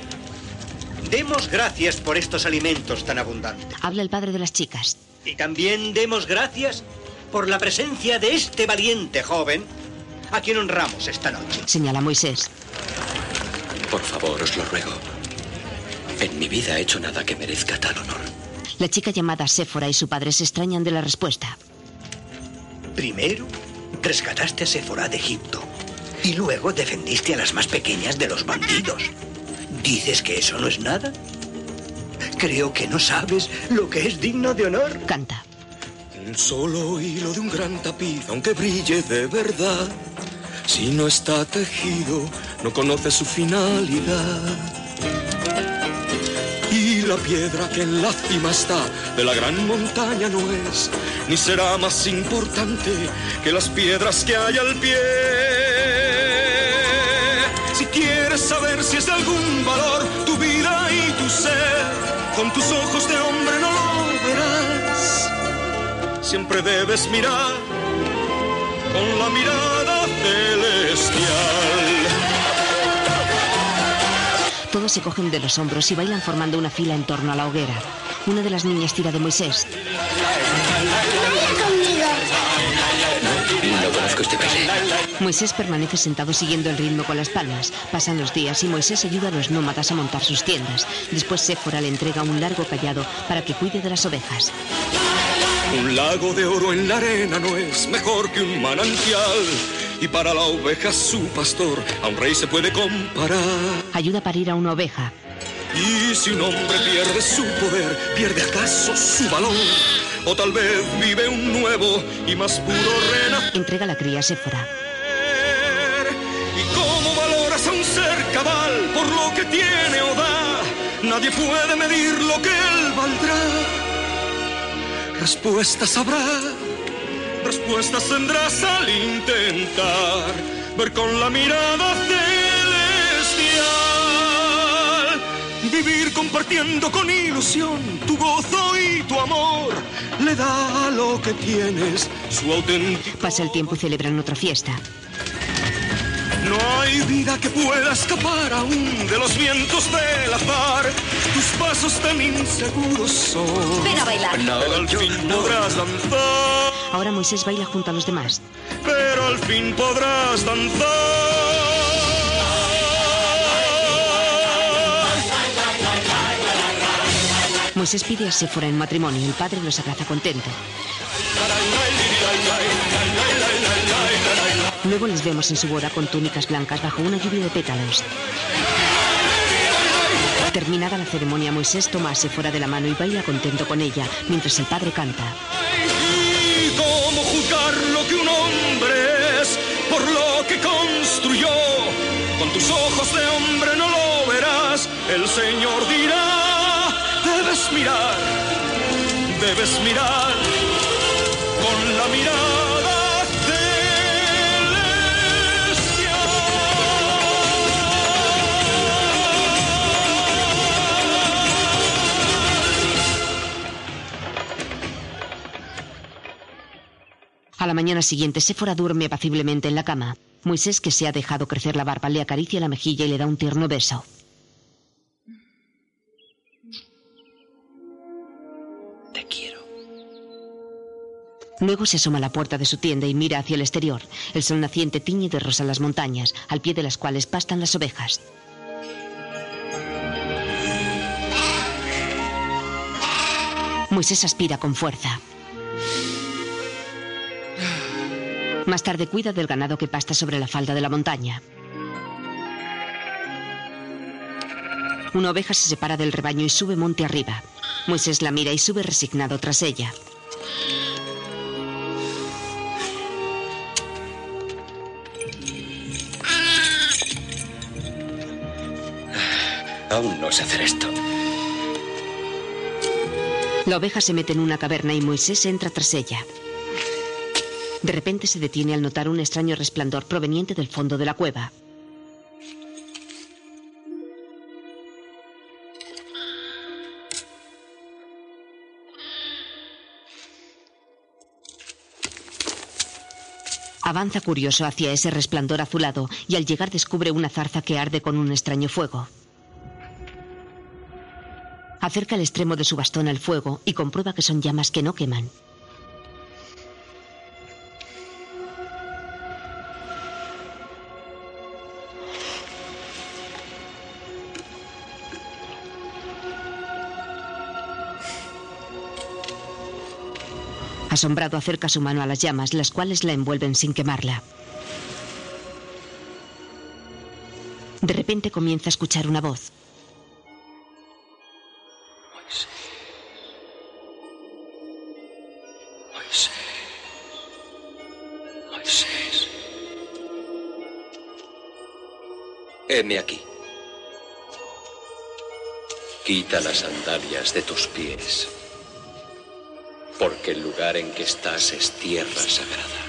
demos gracias por estos alimentos tan abundantes. Habla el padre de las chicas. Y también demos gracias por la presencia de este valiente joven a quien honramos esta noche. Señala Moisés. Por favor, os lo ruego. En mi vida he hecho nada que merezca tal honor. La chica llamada Séfora y su padre se extrañan de la respuesta. Primero, rescataste a Séfora de Egipto. Y luego defendiste a las más pequeñas de los bandidos. ¿Dices que eso no es nada? Creo que no sabes lo que es digno de honor. Canta. Un solo hilo de un gran tapiz, aunque brille de verdad, si no está tejido, no conoce su finalidad. La piedra que en la cima está de la gran montaña no es, ni será más importante que las piedras que hay al pie. Si quieres saber si es de algún valor tu vida y tu ser, con tus ojos de hombre no lo verás. Siempre debes mirar con la mirada celestial. Todos se cogen de los hombros y bailan formando una fila en torno a la hoguera. Una de las niñas tira de Moisés. Baila conmigo. No conozco este baile. Moisés permanece sentado siguiendo el ritmo con las palmas. Pasan los días y Moisés ayuda a los nómadas a montar sus tiendas. Después Séfora le entrega un largo callado para que cuide de las ovejas. Un lago de oro en la arena no es mejor que un manantial. Y para la oveja su pastor a un rey se puede comparar. Ayuda a parir a una oveja. Y si un hombre pierde su poder, ¿pierde acaso su valor? O tal vez vive un nuevo y más puro renacer. Entrega la cría a Séfora. ¿Y cómo valoras a un ser cabal por lo que tiene o da? Nadie puede medir lo que él valdrá. Respuestas habrá, respuestas tendrás al intentar ver con la mirada celestial. Vivir compartiendo con ilusión tu gozo y tu amor le da a lo que tienes su auténtico. Pasa el tiempo y celebran otra fiesta. No hay vida que pueda escapar aún de los vientos del azar. Tus pasos tan inseguros son. Ven a bailar. Pero al fin podrás danzar. Ahora Moisés baila junto a los demás. Pero al fin podrás danzar. Moisés pide a Séfora en matrimonio. El padre los abraza contento. Luego les vemos en su boda con túnicas blancas bajo una lluvia de pétalos. Terminada la ceremonia, Moisés toma a Séfora de la mano y baila contento con ella, mientras el padre canta. ¿Y cómo juzgar lo que un hombre es por lo que construyó? Con tus ojos de hombre no lo verás. El Señor dirá, debes mirar, debes mirar con la mirada A la mañana siguiente, Séfora duerme apaciblemente en la cama. Moisés, que se ha dejado crecer la barba, le acaricia la mejilla y le da un tierno beso. Te quiero. Luego se asoma a la puerta de su tienda y mira hacia el exterior. El sol naciente tiñe de rosa las montañas, al pie de las cuales pastan las ovejas. Moisés aspira con fuerza. Más tarde cuida del ganado que pasta sobre la falda de la montaña. Una oveja se separa del rebaño y sube monte arriba. Moisés la mira y sube resignado tras ella. Aún no sé hacer esto. La oveja se mete en una caverna y Moisés entra tras ella. De repente se detiene al notar un extraño resplandor proveniente del fondo de la cueva. Avanza curioso hacia ese resplandor azulado y al llegar descubre una zarza que arde con un extraño fuego. Acerca el extremo de su bastón al fuego y comprueba que son llamas que no queman. Asombrado acerca su mano a las llamas, las cuales la envuelven sin quemarla. De repente comienza a escuchar una voz. Moisés. Heme aquí. Quita las sandalias de tus pies, porque el lugar en que estás es tierra sagrada.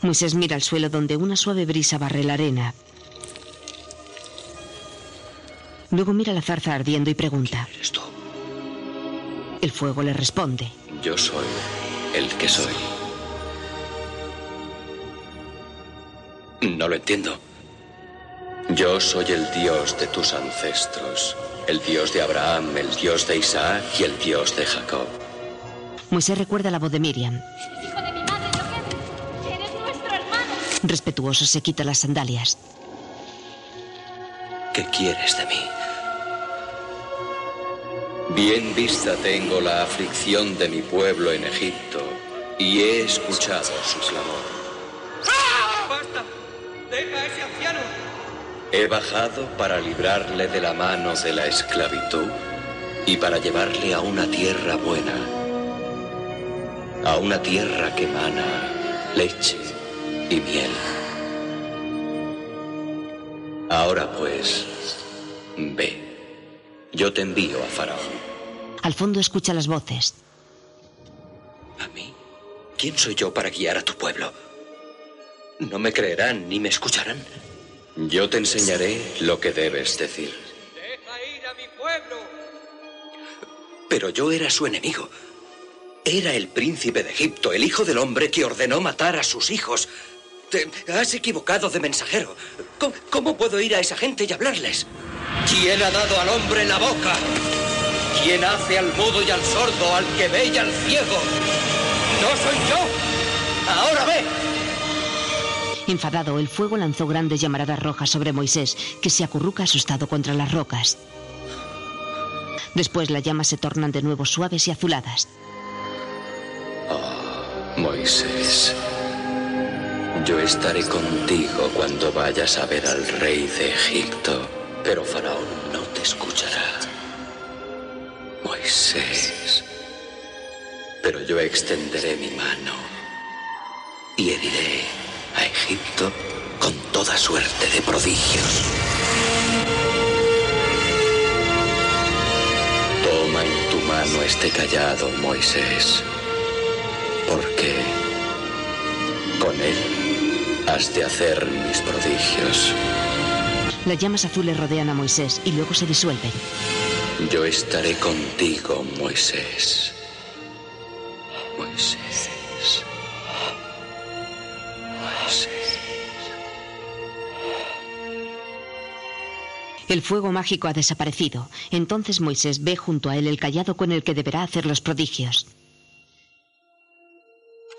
Moisés mira al suelo donde una suave brisa barre la arena. Luego mira la zarza ardiendo y pregunta. ¿Eres tú? El fuego le responde. Yo soy el que soy. No lo entiendo. Yo soy el Dios de tus ancestros, el Dios de Abraham, el Dios de Isaac y el Dios de Jacob. Moisés recuerda la voz de Miriam. Hijo de mi madre, eres nuestro hermano. Respetuoso se quita las sandalias. ¿Qué quieres de mí? Bien vista tengo la aflicción de mi pueblo en Egipto y he escuchado su clamor. ¡Basta! ¡Deja a ese anciano! He bajado para librarle de la mano de la esclavitud y para llevarle a una tierra buena, a una tierra que emana leche y miel. Ahora pues, ve, yo te envío a Faraón. Al fondo escucha las voces. ¿Quién soy yo para guiar a tu pueblo? No me creerán ni me escucharán. Yo te enseñaré lo que debes decir. ¡Deja ir a mi pueblo! Pero yo era su enemigo. Era el príncipe de Egipto, el hijo del hombre que ordenó matar a sus hijos. Te has equivocado de mensajero. ¿Cómo, puedo ir a esa gente y hablarles? ¿Quién ha dado al hombre la boca? ¿Quién hace al mudo y al sordo, al que ve y al ciego? ¡No soy yo! ¡Ahora ve! Enfadado, el fuego lanzó grandes llamaradas rojas sobre Moisés, que se acurruca asustado contra las rocas. Después las llamas se tornan de nuevo suaves y azuladas. Moisés, yo estaré contigo cuando vayas a ver al rey de Egipto, pero Faraón no te escuchará. Moisés. Pero yo extenderé mi mano y heriré a Egipto con toda suerte de prodigios. Toma en tu mano este callado, Moisés, porque con él has de hacer mis prodigios. Las llamas azules rodean a Moisés y luego se disuelven. Yo estaré contigo, Moisés. Moisés. Moisés. El fuego mágico ha desaparecido. Entonces Moisés ve junto a él el callado con el que deberá hacer los prodigios.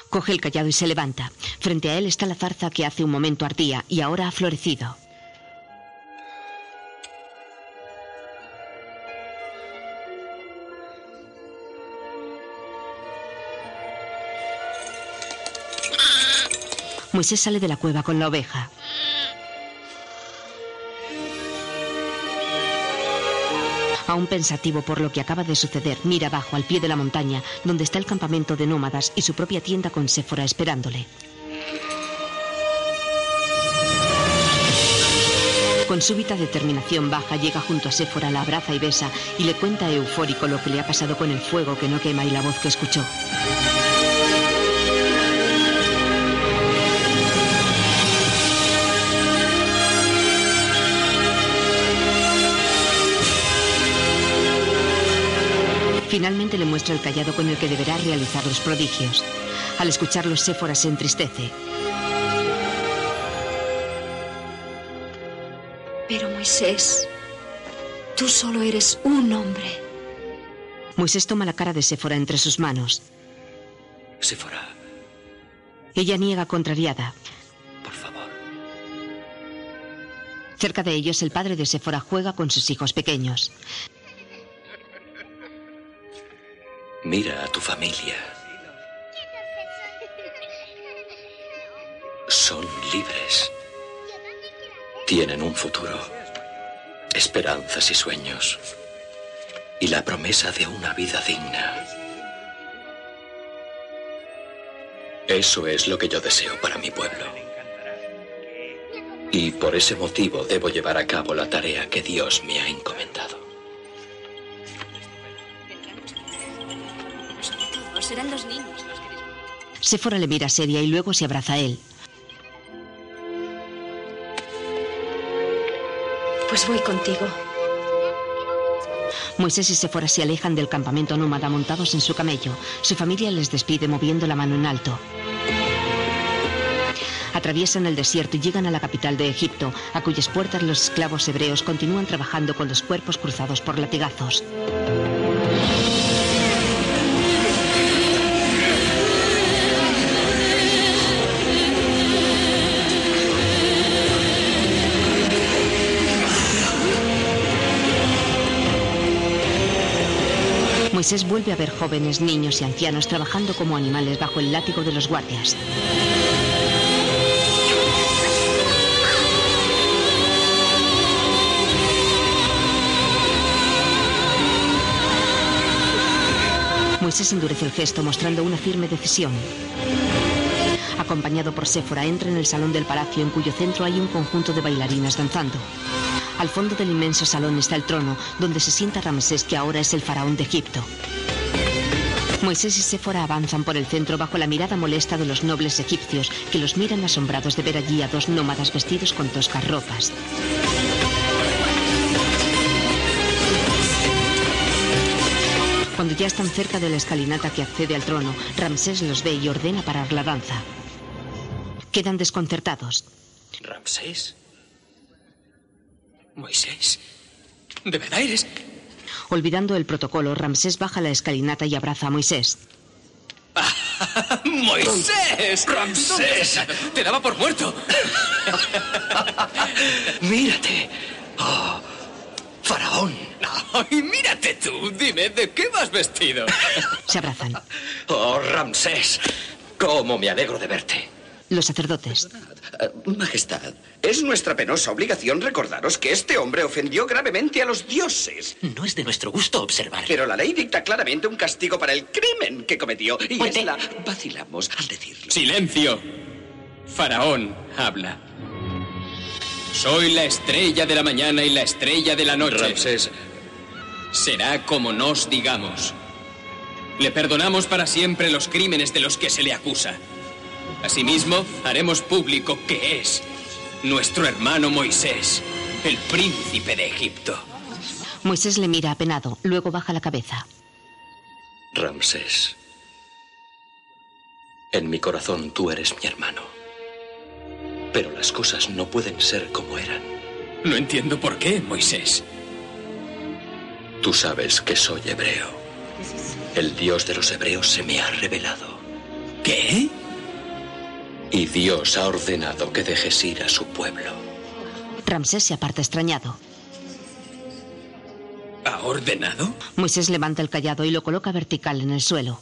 Coge el callado y se levanta. Frente a él está la zarza que hace un momento ardía y ahora ha florecido. Moisés sale de la cueva con la oveja. Aún pensativo por lo que acaba de suceder, mira abajo al pie de la montaña, donde está el campamento de nómadas y su propia tienda con Séfora esperándole. Con súbita determinación baja, llega junto a Séfora, la abraza y besa, y le cuenta eufórico lo que le ha pasado con el fuego que no quema y la voz que escuchó. Finalmente le muestra el callado con el que deberá realizar los prodigios. Al escucharlo, Séfora se entristece. Pero Moisés, tú solo eres un hombre. Moisés toma la cara de Séfora entre sus manos. Séfora, Ella niega contrariada. por favor. Cerca de ellos, el padre de Séfora juega con sus hijos pequeños. Mira a tu familia. Son libres. Tienen un futuro, esperanzas y sueños. Y la promesa de una vida digna. Eso es lo que yo deseo para mi pueblo. Y por ese motivo debo llevar a cabo la tarea que Dios me ha encomendado. Séfora le mira seria y luego se abraza a él. Pues voy contigo. Moisés y Séfora se alejan del campamento nómada montados en su camello. Su familia les despide moviendo la mano en alto. Atraviesan el desierto y llegan a la capital de Egipto, a cuyas puertas los esclavos hebreos continúan trabajando con los cuerpos cruzados por latigazos. Moisés vuelve a ver jóvenes, niños y ancianos trabajando como animales bajo el látigo de los guardias. Moisés endurece el gesto mostrando una firme decisión. Acompañado por Séfora, entra en el salón del palacio en cuyo centro hay un conjunto de bailarinas danzando. Al fondo del inmenso salón está el trono, donde se sienta Ramsés, que ahora es el faraón de Egipto. Moisés y Séfora avanzan por el centro bajo la mirada molesta de los nobles egipcios, que los miran asombrados de ver allí a dos nómadas vestidos con toscas ropas. Cuando ya están cerca de la escalinata que accede al trono, Ramsés los ve y ordena parar la danza. Quedan desconcertados. ¿Ramsés? Moisés. ¿De verdad eres? Olvidando el protocolo, Ramsés baja la escalinata y abraza a Moisés. [laughs] ¡Moisés! ¡Ramsés! Te daba por muerto. [laughs] Mírate. Oh, faraón. ¡Ay, mírate tú! Dime, ¿de qué vas vestido? Se abrazan. Oh, Ramsés, cómo me alegro de verte. Los sacerdotes. Majestad, es nuestra penosa obligación recordaros que este hombre ofendió gravemente a los dioses. No es de nuestro gusto observar. Pero la ley dicta claramente un castigo para el crimen que cometió. Y Fuente. es la... Vacilamos al decirlo. Silencio. Faraón habla. Soy la estrella de la mañana y la estrella de la noche. Ramsés. Será como nos digamos. Le perdonamos para siempre los crímenes de los que se le acusa. Asimismo, haremos público que es nuestro hermano Moisés, el príncipe de Egipto. Moisés le mira apenado, luego baja la cabeza. Ramsés. En mi corazón tú eres mi hermano. Pero las cosas no pueden ser como eran. No entiendo por qué, Moisés. Tú sabes que soy hebreo. El Dios de los hebreos se me ha revelado. ¿Qué? Y Dios ha ordenado que dejes ir a su pueblo. Ramsés se aparta extrañado. ¿Ha ordenado? Moisés levanta el callado y lo coloca vertical en el suelo.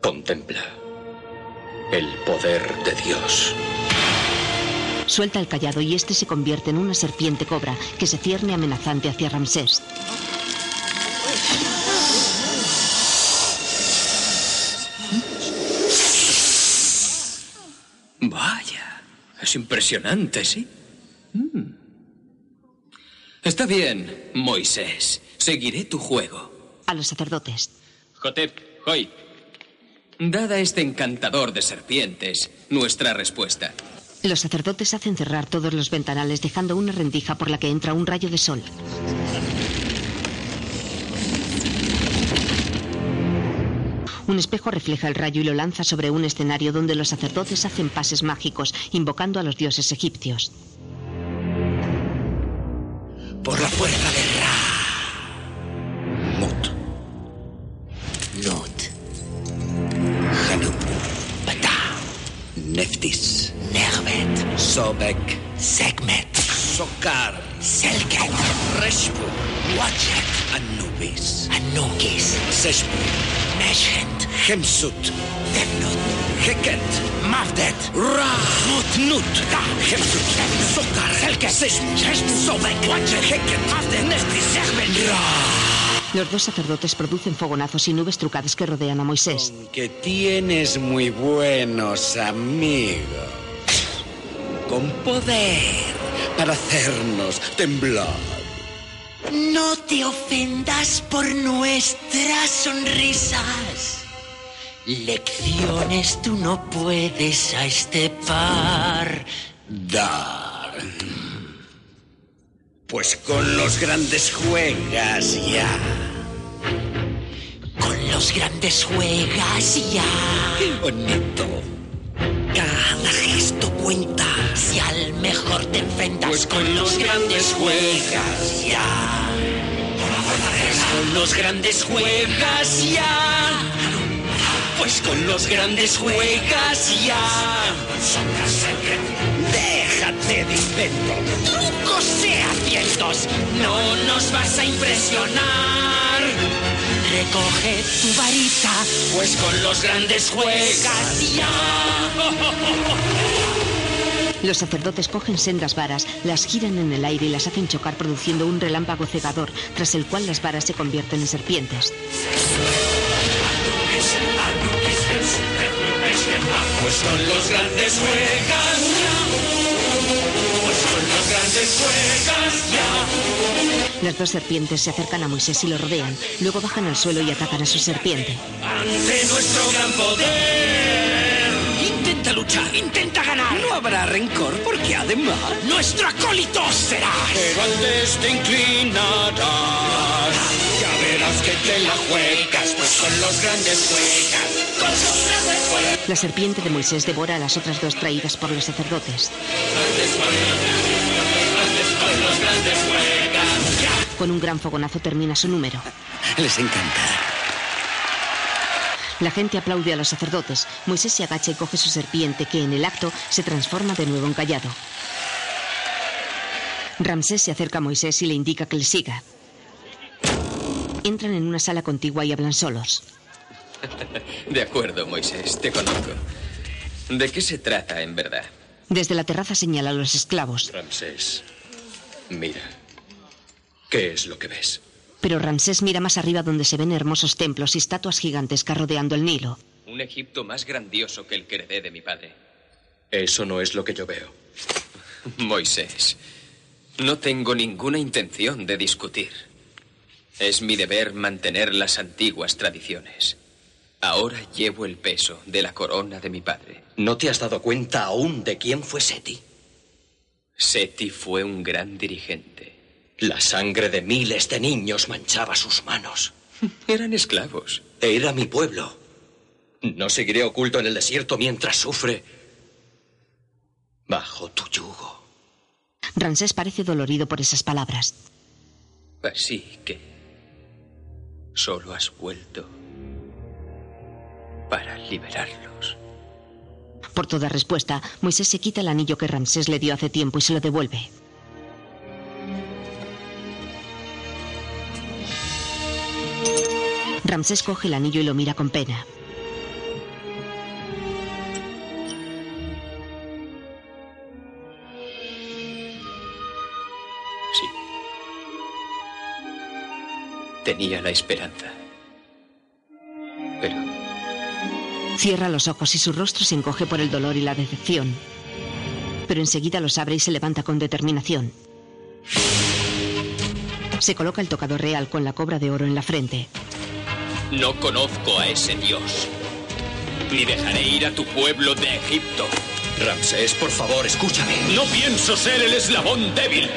Contempla el poder de Dios. Suelta el callado y este se convierte en una serpiente cobra que se cierne amenazante hacia Ramsés. Vaya, es impresionante, ¿sí? Mm. Está bien, Moisés. Seguiré tu juego. A los sacerdotes. Jotep, hoy. Dada este encantador de serpientes, nuestra respuesta. Los sacerdotes hacen cerrar todos los ventanales dejando una rendija por la que entra un rayo de sol. Un espejo refleja el rayo y lo lanza sobre un escenario donde los sacerdotes hacen pases mágicos, invocando a los dioses egipcios. Por la fuerza de Ra. Mut. Nut. Hanub. Bata. Neftis. Nervet. Sobek. Segmet. Sokar. Selket. Reshpu. Wachet. Anubis. Anukis. Seshpu. Meshent. Hemsut. Defnut. Heket. Mavdet. Ra. Mut. Nut. Da. Hemsut. Sokar. Selket. Seshpu. Heshpu. Sobek. Wachet. Heket. Mavdet. Neftis. Segmet. Ra. Los dos sacerdotes producen fogonazos y nubes trucadas que rodean a Moisés. Que tienes muy buenos amigos. Con poder para hacernos temblar. No te ofendas por nuestras sonrisas. Lecciones tú no puedes a este par dar. Pues con los grandes juegas ya. Con los grandes juegas ya. Qué bonito. Cada gesto cuenta. Si al mejor te enfrentas Pues con los grandes juegas ya. Con los grandes juegas ya. Pues con los grandes juegas ya. Déjate de inventos. Trucos cientos, no nos vas a impresionar. Recoge tu varita, Pues con los grandes juegas ya. [laughs] Los sacerdotes cogen sendas varas, las giran en el aire y las hacen chocar produciendo un relámpago cegador, tras el cual las varas se convierten en serpientes. Pues con los grandes juegas ya. Pues con los grandes juegas ya. Las dos serpientes se acercan a Moisés y lo rodean, luego bajan al suelo y atacan a su serpiente. Ante nuestro gran poder. Intenta ganar. No habrá rencor porque además Nuestro acólito serás. Pero antes te inclinarás. Ya verás que te la juegas, pues con los grandes juegas. Con los grandes juegas. La serpiente de Moisés devora a las otras dos traídas por los sacerdotes. Con un gran fogonazo termina su número. Les encanta. La gente aplaude a los sacerdotes. Moisés se agacha y coge su serpiente, que en el acto se transforma de nuevo en callado. Ramsés se acerca a Moisés y le indica que le siga. Entran en una sala contigua y hablan solos. De acuerdo, Moisés, te conozco. ¿De qué se trata en verdad? Desde la terraza señala a los esclavos. Ramsés, mira. ¿Qué es lo que ves? Pero Ramsés mira más arriba donde se ven hermosos templos y estatuas gigantescas rodeando el Nilo. Un Egipto más grandioso que el que heredé de mi padre. Eso no es lo que yo veo. [laughs] Moisés, no tengo ninguna intención de discutir. Es mi deber mantener las antiguas tradiciones. Ahora llevo el peso de la corona de mi padre. ¿No te has dado cuenta aún de quién fue Seti? Seti fue un gran dirigente. La sangre de miles de niños manchaba sus manos. [laughs] Eran esclavos. Era mi pueblo. No seguiré oculto en el desierto mientras sufre bajo tu yugo. Ramsés parece dolorido por esas palabras. Así que solo has vuelto para liberarlos. Por toda respuesta, Moisés se quita el anillo que Ramsés le dio hace tiempo y se lo devuelve. Ramsés coge el anillo y lo mira con pena. Sí. Tenía la esperanza. Pero Cierra los ojos y su rostro se encoge por el dolor y la decepción. Pero enseguida los abre y se levanta con determinación. Se coloca el tocador real con la cobra de oro en la frente. No conozco a ese Dios. Ni dejaré ir a tu pueblo de Egipto. Ramsés, por favor, escúchame. No pienso ser el eslabón débil.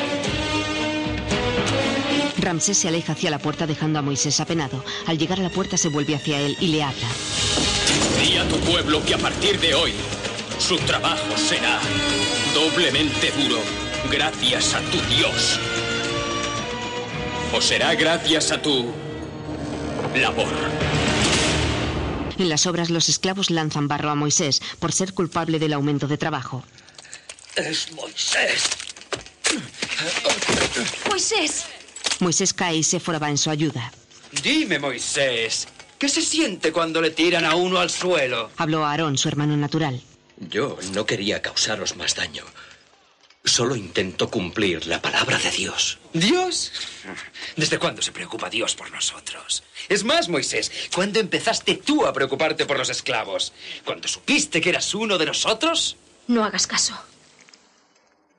Ramsés se aleja hacia la puerta dejando a Moisés apenado. Al llegar a la puerta se vuelve hacia él y le habla. Di a tu pueblo que a partir de hoy su trabajo será doblemente duro gracias a tu Dios. O será gracias a tu labor. En las obras los esclavos lanzan barro a Moisés por ser culpable del aumento de trabajo. Es Moisés. Moisés. Moisés cae y Séfora va en su ayuda. Dime, Moisés, ¿qué se siente cuando le tiran a uno al suelo? Habló a Aarón, su hermano natural. Yo no quería causaros más daño. Solo intento cumplir la palabra de Dios. ¿Dios? ¿Desde cuándo se preocupa Dios por nosotros? Es más, Moisés, ¿cuándo empezaste tú a preocuparte por los esclavos? ¿Cuando supiste que eras uno de nosotros? No hagas caso.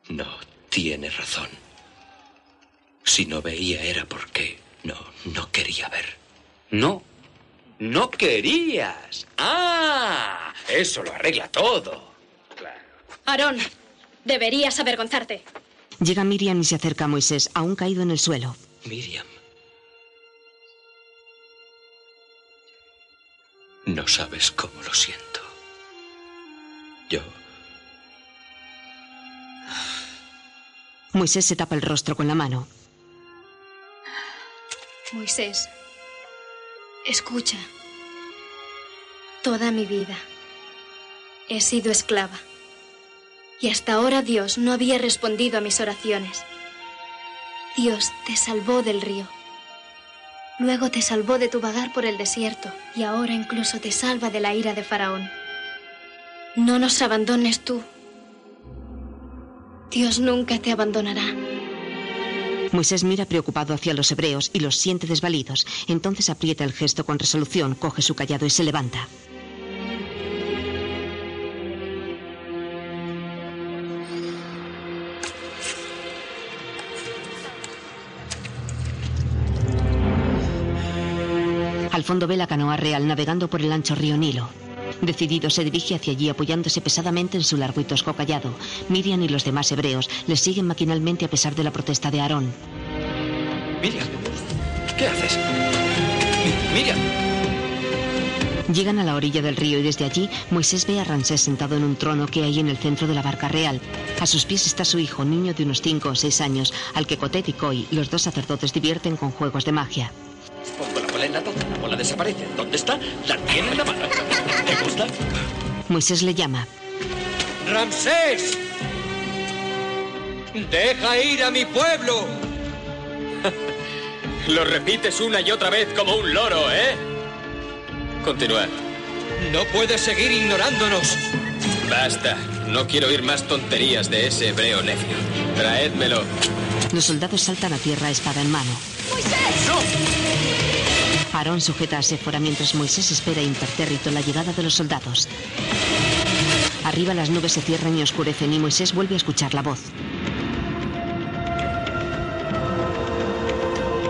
No, tiene razón. Si no veía era porque no, no quería ver. No, no querías. Ah, eso lo arregla todo. Aarón, deberías avergonzarte. Llega Miriam y se acerca a Moisés, aún caído en el suelo. Miriam. No sabes cómo lo siento. Yo Moisés se tapa el rostro con la mano. Moisés, escucha. Toda mi vida he sido esclava. Y hasta ahora Dios no había respondido a mis oraciones. Dios te salvó del río. Luego te salvó de tu vagar por el desierto y ahora incluso te salva de la ira de Faraón. No nos abandones tú. Dios nunca te abandonará. Moisés mira preocupado hacia los hebreos y los siente desvalidos. Entonces aprieta el gesto con resolución, coge su callado y se levanta. Fondo ve la canoa real navegando por el ancho río Nilo. Decidido se dirige hacia allí apoyándose pesadamente en su largo y tosco callado. Miriam y los demás hebreos le siguen maquinalmente a pesar de la protesta de Aarón. Miriam, ¿qué haces? Miriam. Llegan a la orilla del río y desde allí Moisés ve a Ramsés sentado en un trono que hay en el centro de la barca real. A sus pies está su hijo, niño de unos 5 o 6 años, al que Cotet y Coy, los dos sacerdotes, divierten con juegos de magia. Pongo la bola en la taza, la bola desaparece. ¿Dónde está? La tiene en la mano. ¿Te gusta? Moisés le llama. ¡Ramsés! ¡Deja ir a mi pueblo! [laughs] Lo repites una y otra vez como un loro, ¿eh? Continúa. No puedes seguir ignorándonos. Basta. No quiero oír más tonterías de ese hebreo necio. Traédmelo. Los soldados saltan a tierra espada en mano. Aarón sujeta a Séfora mientras Moisés espera impertérrito la llegada de los soldados. Arriba las nubes se cierran y oscurecen y Moisés vuelve a escuchar la voz.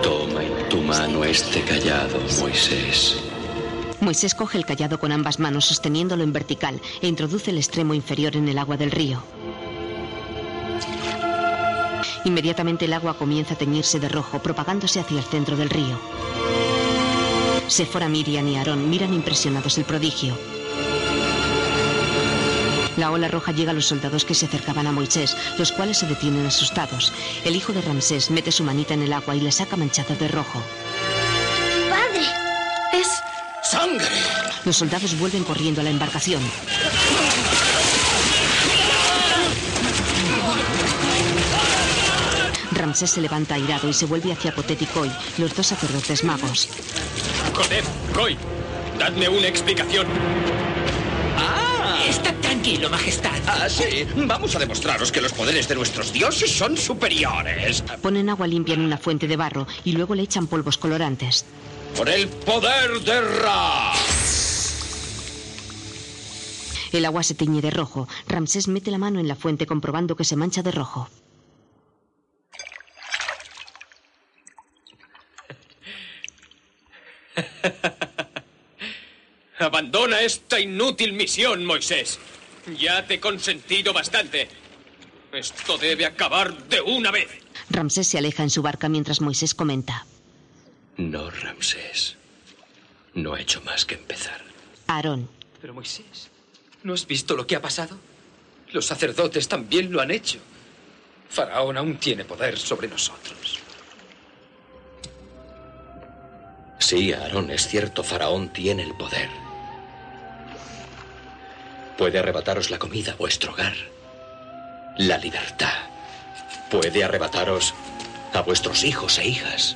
Toma en tu mano este callado, Moisés. Moisés coge el callado con ambas manos sosteniéndolo en vertical e introduce el extremo inferior en el agua del río. Inmediatamente el agua comienza a teñirse de rojo, propagándose hacia el centro del río. Séfora, Miriam y Aarón miran impresionados el prodigio. La ola roja llega a los soldados que se acercaban a Moisés, los cuales se detienen asustados. El hijo de Ramsés mete su manita en el agua y le saca manchada de rojo. ¡Padre! Es... ¡Sangre! Los soldados vuelven corriendo a la embarcación. Ramsés se levanta airado y se vuelve hacia Potet y Coy, los dos sacerdotes magos. Joder, Coy, dadme una explicación. ¡Ah! Está tranquilo, Majestad. Ah, sí. Vamos a demostraros que los poderes de nuestros dioses son superiores. Ponen agua limpia en una fuente de barro y luego le echan polvos colorantes. Por el poder de Ra. El agua se tiñe de rojo. Ramsés mete la mano en la fuente comprobando que se mancha de rojo. [laughs] Abandona esta inútil misión, Moisés. Ya te he consentido bastante. Esto debe acabar de una vez. Ramsés se aleja en su barca mientras Moisés comenta. No, Ramsés. No ha hecho más que empezar. Aarón. Pero Moisés, ¿no has visto lo que ha pasado? Los sacerdotes también lo han hecho. Faraón aún tiene poder sobre nosotros. Sí, Aarón, es cierto, Faraón tiene el poder. Puede arrebataros la comida, vuestro hogar, la libertad. Puede arrebataros a vuestros hijos e hijas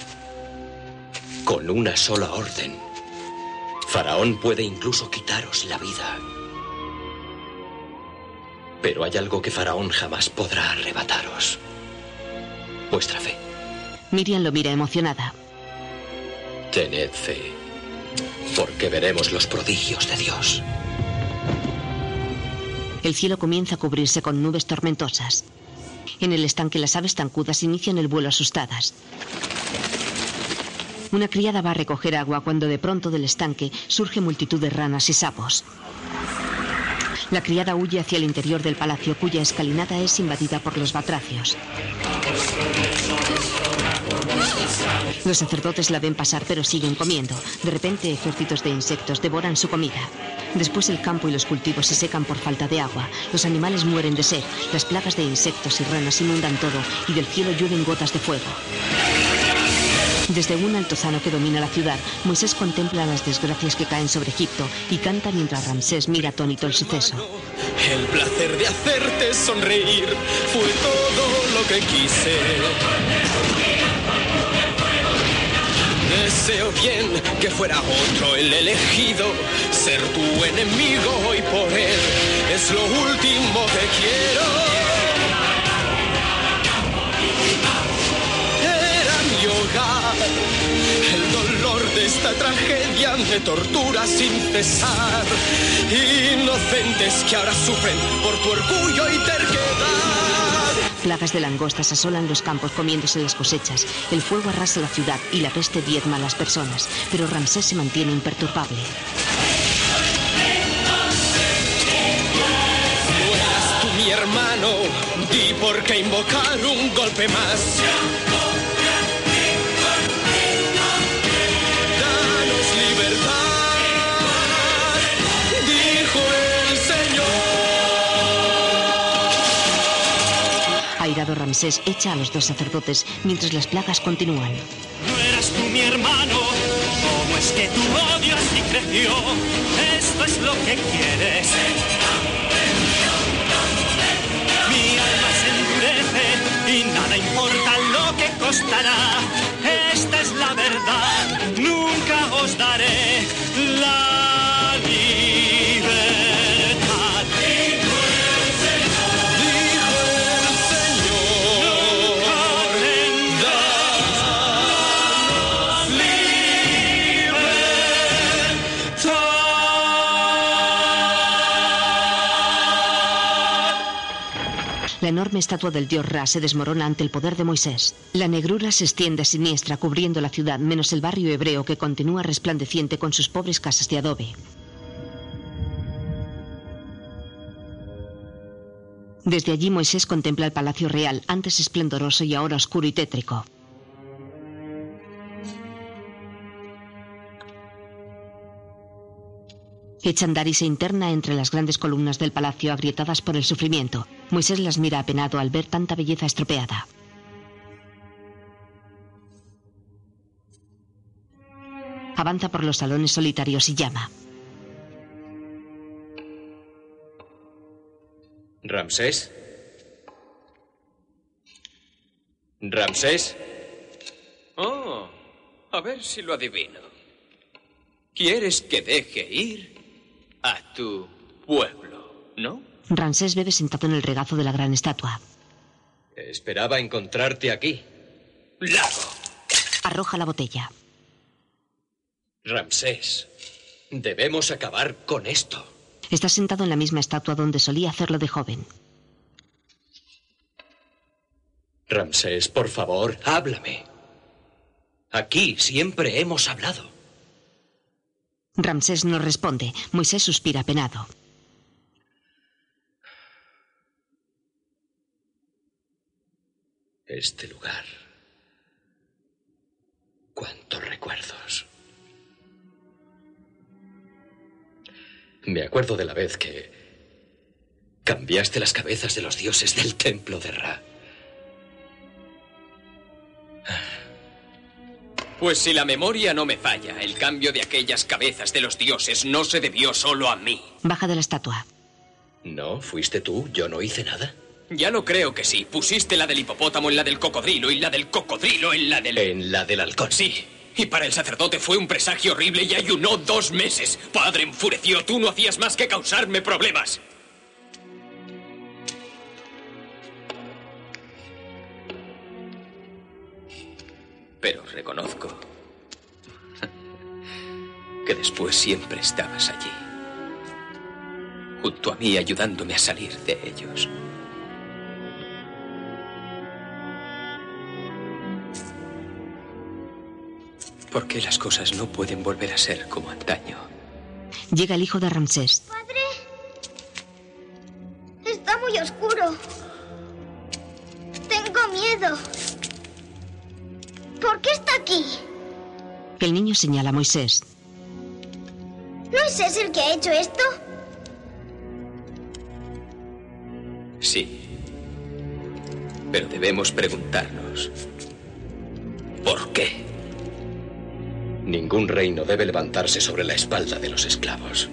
con una sola orden. Faraón puede incluso quitaros la vida. Pero hay algo que Faraón jamás podrá arrebataros. Vuestra fe. Miriam lo mira emocionada. Tened fe, porque veremos los prodigios de Dios. El cielo comienza a cubrirse con nubes tormentosas. En el estanque las aves tancudas inician el vuelo asustadas. Una criada va a recoger agua cuando de pronto del estanque surge multitud de ranas y sapos. La criada huye hacia el interior del palacio cuya escalinata es invadida por los batracios. Los sacerdotes la ven pasar pero siguen comiendo. De repente ejércitos de insectos devoran su comida. Después el campo y los cultivos se secan por falta de agua. Los animales mueren de sed. Las plagas de insectos y ranas inundan todo y del cielo llueven gotas de fuego. Desde un altozano que domina la ciudad, Moisés contempla las desgracias que caen sobre Egipto y canta mientras Ramsés mira atónito el suceso. El placer de hacerte sonreír fue todo lo que quise. Deseo bien que fuera otro el elegido, ser tu enemigo y por él es lo último que quiero. Era mi hogar, el dolor de esta tragedia me tortura sin cesar. Inocentes que ahora sufren por tu orgullo y terquedad. Plagas de langostas asolan los campos comiéndose las cosechas. El fuego arrasa la ciudad y la peste diezma a las personas. Pero Ramsés se mantiene imperturbable. No eras tú mi hermano, di por qué invocar un golpe más. Airado Ramsés echa a los dos sacerdotes mientras las plagas continúan. No eras tú mi hermano, ¿cómo es que tu odio así creció? Esto es lo que quieres. Mi alma se endurece y nada importa lo que costará. Esta es la verdad, nunca os daré la enorme estatua del dios Ra se desmorona ante el poder de Moisés. La negrura se extiende siniestra cubriendo la ciudad, menos el barrio hebreo que continúa resplandeciente con sus pobres casas de adobe. Desde allí Moisés contempla el palacio real, antes esplendoroso y ahora oscuro y tétrico. Echa andar y se interna entre las grandes columnas del palacio agrietadas por el sufrimiento. Moisés las mira apenado al ver tanta belleza estropeada. Avanza por los salones solitarios y llama. ¿Ramsés? ¿Ramsés? Oh, a ver si lo adivino. ¿Quieres que deje ir a tu pueblo, no? Ramsés bebe sentado en el regazo de la gran estatua. Esperaba encontrarte aquí. ¡Lago! Arroja la botella. Ramsés, debemos acabar con esto. Está sentado en la misma estatua donde solía hacerlo de joven. Ramsés, por favor, háblame. Aquí siempre hemos hablado. Ramsés no responde. Moisés suspira penado. Este lugar. Cuántos recuerdos. Me acuerdo de la vez que cambiaste las cabezas de los dioses del templo de Ra. Pues si la memoria no me falla, el cambio de aquellas cabezas de los dioses no se debió solo a mí. Baja de la estatua. No, fuiste tú. Yo no hice nada. Ya lo creo que sí. Pusiste la del hipopótamo en la del cocodrilo y la del cocodrilo en la del... En la del halcón. Sí. Y para el sacerdote fue un presagio horrible y ayunó dos meses. Padre enfureció, tú no hacías más que causarme problemas. Pero reconozco [laughs] que después siempre estabas allí, junto a mí ayudándome a salir de ellos. ¿Por qué las cosas no pueden volver a ser como antaño? Llega el hijo de Ramsés. Padre, está muy oscuro. Tengo miedo. ¿Por qué está aquí? El niño señala a Moisés. ¿No es ese el que ha hecho esto? Sí. Pero debemos preguntarnos, ¿por qué? Ningún reino debe levantarse sobre la espalda de los esclavos.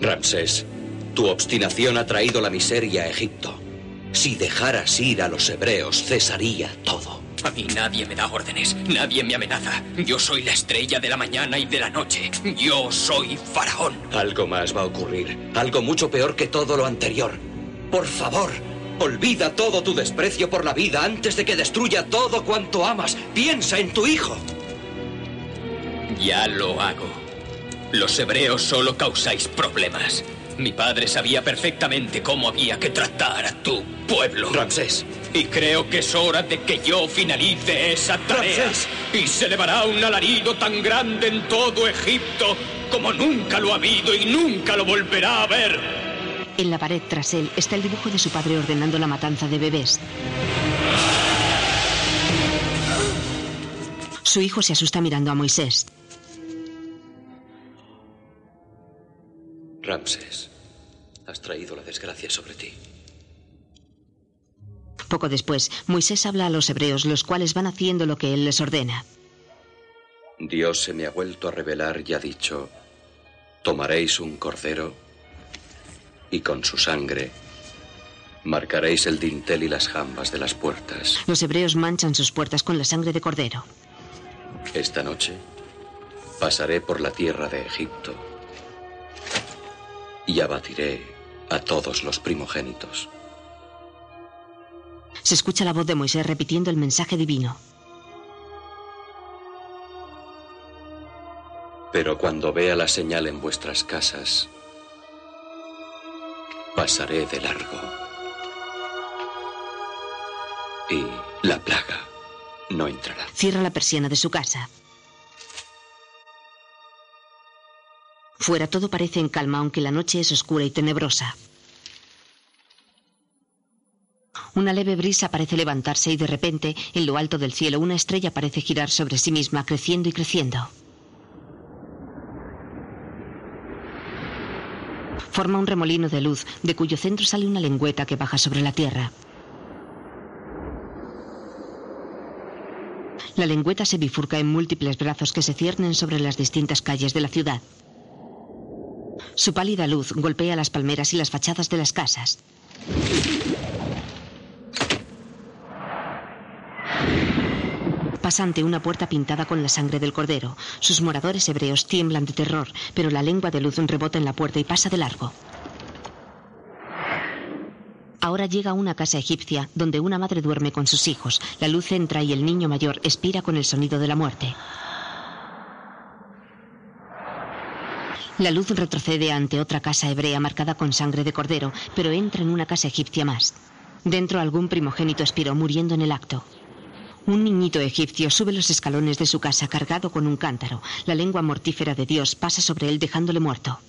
Ramsés, tu obstinación ha traído la miseria a Egipto. Si dejaras ir a los hebreos, cesaría todo. A mí nadie me da órdenes, nadie me amenaza. Yo soy la estrella de la mañana y de la noche. Yo soy faraón. Algo más va a ocurrir, algo mucho peor que todo lo anterior. Por favor, olvida todo tu desprecio por la vida antes de que destruya todo cuanto amas. Piensa en tu hijo. Ya lo hago. Los hebreos solo causáis problemas. Mi padre sabía perfectamente cómo había que tratar a tu pueblo. Ramsés. Y creo que es hora de que yo finalice esa tarea. Y se elevará un alarido tan grande en todo Egipto como nunca lo ha habido y nunca lo volverá a ver. En la pared tras él está el dibujo de su padre ordenando la matanza de bebés. Su hijo se asusta mirando a Moisés. Ramsés, has traído la desgracia sobre ti. Poco después, Moisés habla a los hebreos, los cuales van haciendo lo que él les ordena. Dios se me ha vuelto a revelar y ha dicho, tomaréis un cordero y con su sangre marcaréis el dintel y las jambas de las puertas. Los hebreos manchan sus puertas con la sangre de cordero. Esta noche pasaré por la tierra de Egipto y abatiré a todos los primogénitos. Se escucha la voz de Moisés repitiendo el mensaje divino. Pero cuando vea la señal en vuestras casas, pasaré de largo. La plaga no entrará. Cierra la persiana de su casa. Fuera todo parece en calma, aunque la noche es oscura y tenebrosa. Una leve brisa parece levantarse y de repente, en lo alto del cielo, una estrella parece girar sobre sí misma, creciendo y creciendo. Forma un remolino de luz, de cuyo centro sale una lengüeta que baja sobre la tierra. La lengüeta se bifurca en múltiples brazos que se ciernen sobre las distintas calles de la ciudad. Su pálida luz golpea las palmeras y las fachadas de las casas. Pasa ante una puerta pintada con la sangre del cordero. Sus moradores hebreos tiemblan de terror, pero la lengua de luz rebota en la puerta y pasa de largo. Ahora llega una casa egipcia donde una madre duerme con sus hijos. La luz entra y el niño mayor expira con el sonido de la muerte. La luz retrocede ante otra casa hebrea marcada con sangre de cordero, pero entra en una casa egipcia más. Dentro algún primogénito expiró muriendo en el acto. Un niñito egipcio sube los escalones de su casa cargado con un cántaro. La lengua mortífera de Dios pasa sobre él dejándole muerto.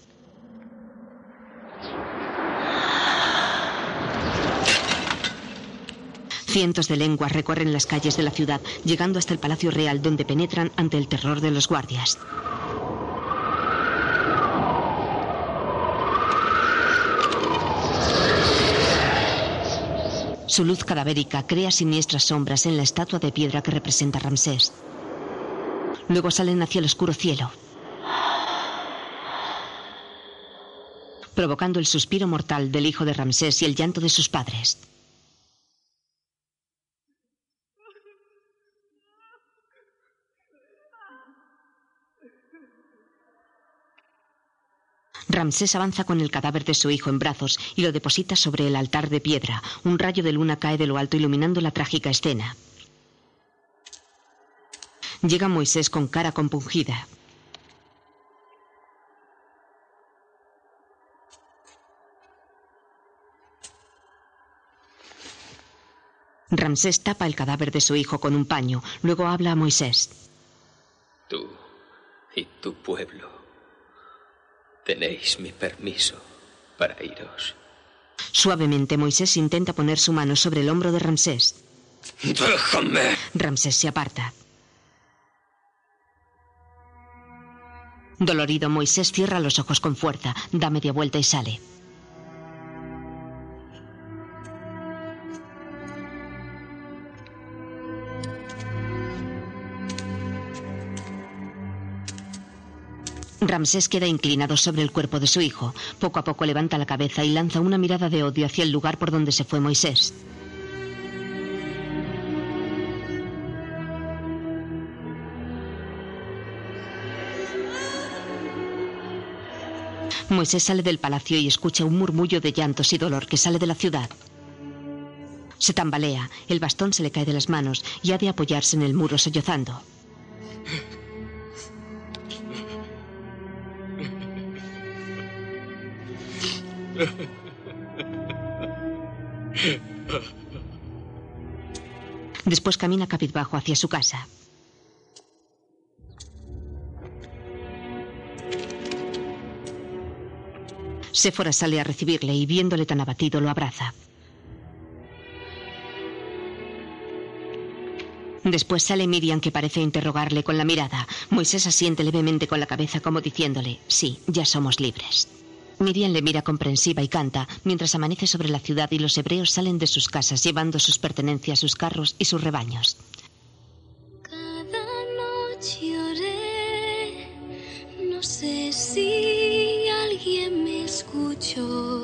Cientos de lenguas recorren las calles de la ciudad, llegando hasta el Palacio Real, donde penetran ante el terror de los guardias. Su luz cadavérica crea siniestras sombras en la estatua de piedra que representa Ramsés. Luego salen hacia el oscuro cielo, provocando el suspiro mortal del hijo de Ramsés y el llanto de sus padres. Ramsés avanza con el cadáver de su hijo en brazos y lo deposita sobre el altar de piedra. Un rayo de luna cae de lo alto iluminando la trágica escena. Llega Moisés con cara compungida. Ramsés tapa el cadáver de su hijo con un paño. Luego habla a Moisés. Tú y tu pueblo tenéis mi permiso para iros. Suavemente Moisés intenta poner su mano sobre el hombro de Ramsés. Déjame. Ramsés se aparta. Dolorido, Moisés cierra los ojos con fuerza, da media vuelta y sale. Ramsés queda inclinado sobre el cuerpo de su hijo. Poco a poco levanta la cabeza y lanza una mirada de odio hacia el lugar por donde se fue Moisés. Moisés sale del palacio y escucha un murmullo de llantos y dolor que sale de la ciudad. Se tambalea, el bastón se le cae de las manos y ha de apoyarse en el muro sollozando. Después camina capizbajo hacia su casa. Séfora sale a recibirle y viéndole tan abatido lo abraza. Después sale Miriam que parece interrogarle con la mirada. Moisés asiente levemente con la cabeza como diciéndole, sí, ya somos libres. Miriam le mira comprensiva y canta, mientras amanece sobre la ciudad y los hebreos salen de sus casas llevando sus pertenencias, sus carros y sus rebaños. Cada noche oré, no sé si alguien me escuchó.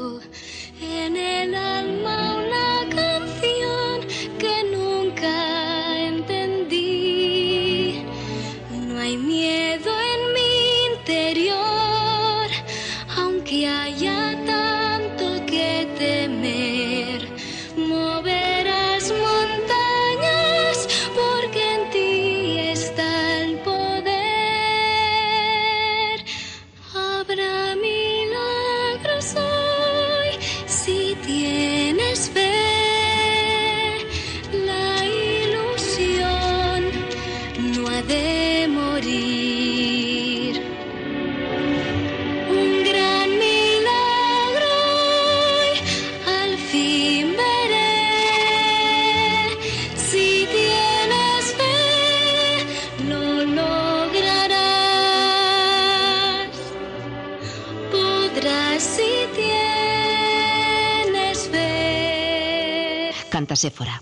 Séfora.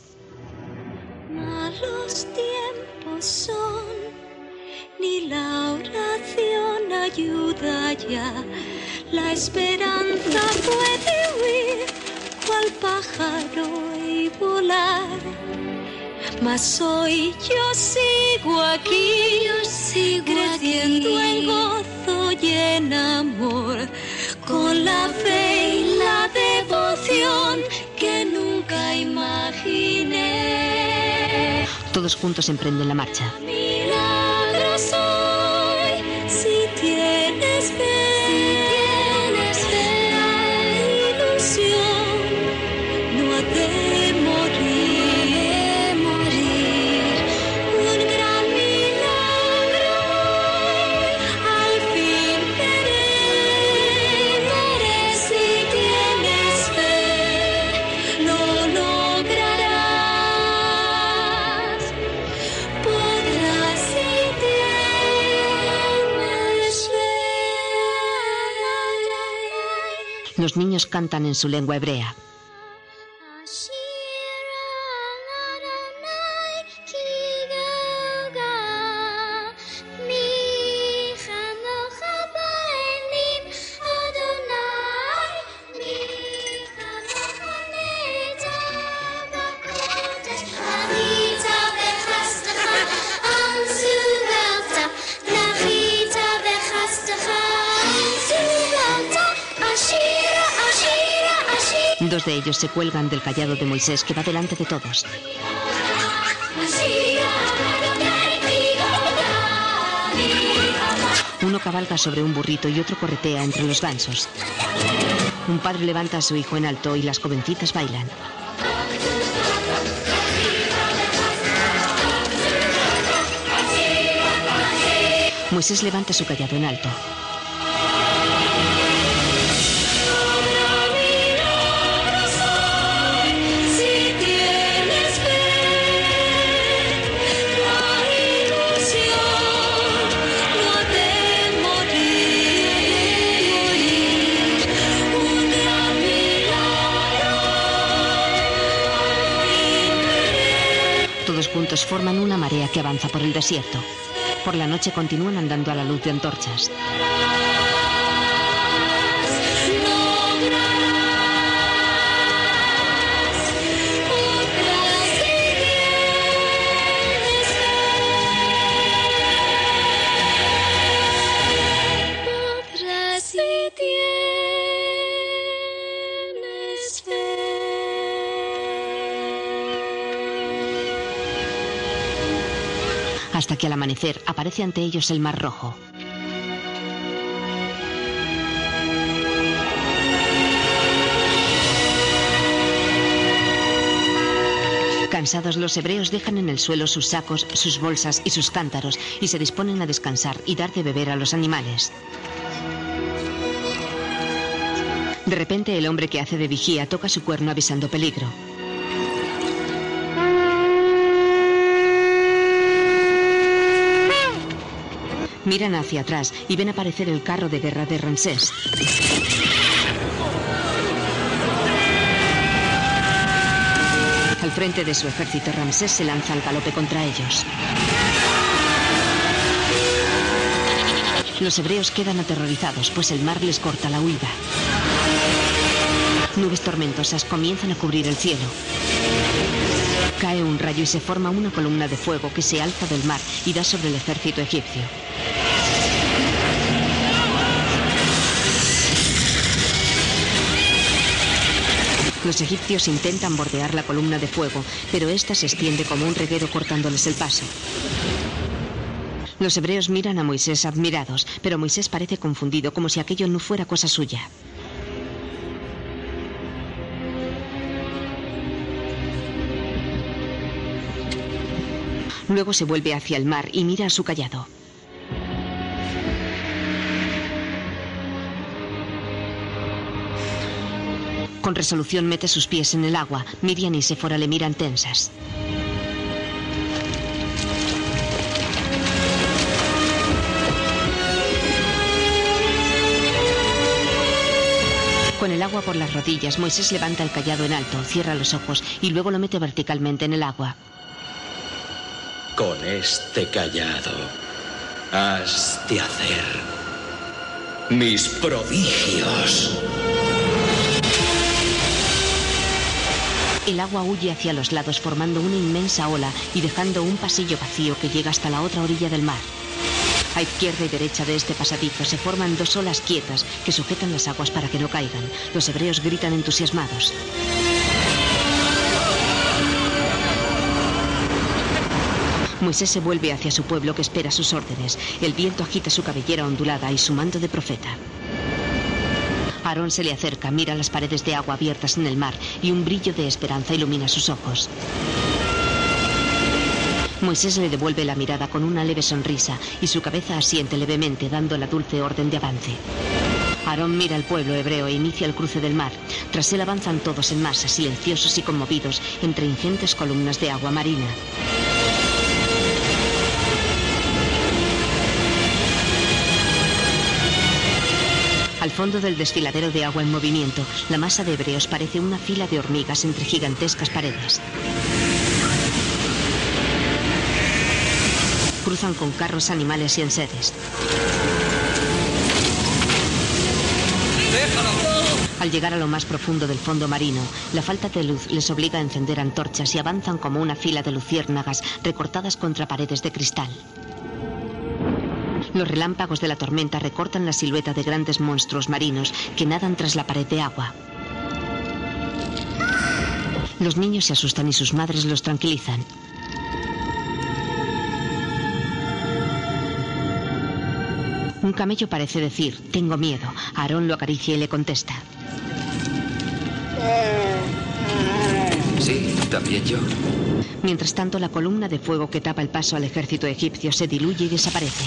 Malos tiempos son, ni la oración ayuda ya. La esperanza puede huir, cual pájaro y volar. Mas hoy yo sigo aquí, yo sigo creciendo en gozo y en amor, con la fe y la devoción Todos juntos emprenden la marcha. Cantan en su lengua hebrea. De ellos se cuelgan del callado de Moisés que va delante de todos. Uno cabalga sobre un burrito y otro corretea entre los gansos. Un padre levanta a su hijo en alto y las jovencitas bailan. Moisés levanta su callado en alto. Forman una marea que avanza por el desierto. Por la noche continúan andando a la luz de antorchas. Que al amanecer aparece ante ellos el Mar Rojo. Cansados los hebreos dejan en el suelo sus sacos, sus bolsas y sus cántaros y se disponen a descansar y dar de beber a los animales. De repente el hombre que hace de vigía toca su cuerno avisando peligro. Miran hacia atrás y ven aparecer el carro de guerra de Ramsés. Al frente de su ejército, Ramsés se lanza al galope contra ellos. Los hebreos quedan aterrorizados, pues el mar les corta la huida. Nubes tormentosas comienzan a cubrir el cielo. Cae un rayo y se forma una columna de fuego que se alza del mar y da sobre el ejército egipcio. Los egipcios intentan bordear la columna de fuego, pero ésta se extiende como un reguero cortándoles el paso. Los hebreos miran a Moisés admirados, pero Moisés parece confundido como si aquello no fuera cosa suya. Luego se vuelve hacia el mar y mira a su callado. Con resolución mete sus pies en el agua. Miriam y Sephora le miran tensas. Con el agua por las rodillas, Moisés levanta el callado en alto, cierra los ojos y luego lo mete verticalmente en el agua. Con este callado has de hacer mis prodigios. El agua huye hacia los lados formando una inmensa ola y dejando un pasillo vacío que llega hasta la otra orilla del mar. A izquierda y derecha de este pasadizo se forman dos olas quietas que sujetan las aguas para que no caigan. Los hebreos gritan entusiasmados. Moisés se vuelve hacia su pueblo que espera sus órdenes. El viento agita su cabellera ondulada y su manto de profeta. Aarón se le acerca, mira las paredes de agua abiertas en el mar y un brillo de esperanza ilumina sus ojos. Moisés le devuelve la mirada con una leve sonrisa y su cabeza asiente levemente dando la dulce orden de avance. Aarón mira al pueblo hebreo e inicia el cruce del mar. Tras él avanzan todos en masa, silenciosos y conmovidos, entre ingentes columnas de agua marina. Al fondo del desfiladero de agua en movimiento, la masa de hebreos parece una fila de hormigas entre gigantescas paredes. Cruzan con carros, animales y enseres. Al llegar a lo más profundo del fondo marino, la falta de luz les obliga a encender antorchas y avanzan como una fila de luciérnagas recortadas contra paredes de cristal. Los relámpagos de la tormenta recortan la silueta de grandes monstruos marinos que nadan tras la pared de agua. Los niños se asustan y sus madres los tranquilizan. Un camello parece decir, tengo miedo. Aarón lo acaricia y le contesta. Sí, también yo. Mientras tanto, la columna de fuego que tapa el paso al ejército egipcio se diluye y desaparece.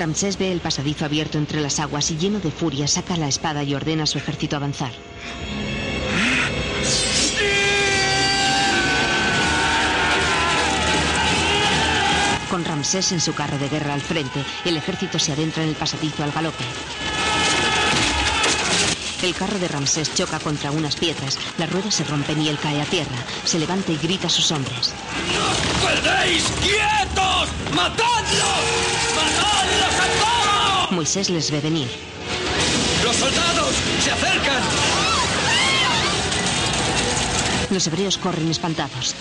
Ramsés ve el pasadizo abierto entre las aguas y lleno de furia saca la espada y ordena a su ejército avanzar. Con Ramsés en su carro de guerra al frente, el ejército se adentra en el pasadizo al galope. El carro de Ramsés choca contra unas piedras, las ruedas se rompen y él cae a tierra. Se levanta y grita a sus hombres. ¡Quedéis quietos! ¡Matadlos! ¡Matadlos a todos! Moisés les ve venir. ¡Los soldados se acercan! Los hebreos corren espantados.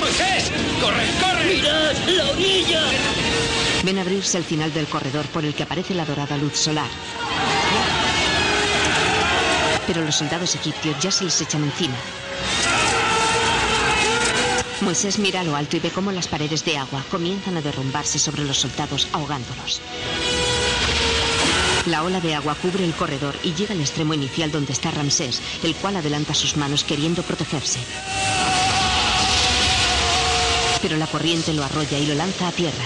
¡Moisés! ¡Corre, corre! ¡Mirad la orilla! Ven abrirse el final del corredor por el que aparece la dorada luz solar. Pero los soldados egipcios ya se les echan encima. Moisés mira a lo alto y ve cómo las paredes de agua comienzan a derrumbarse sobre los soldados ahogándolos. La ola de agua cubre el corredor y llega al extremo inicial donde está Ramsés, el cual adelanta sus manos queriendo protegerse. Pero la corriente lo arrolla y lo lanza a tierra.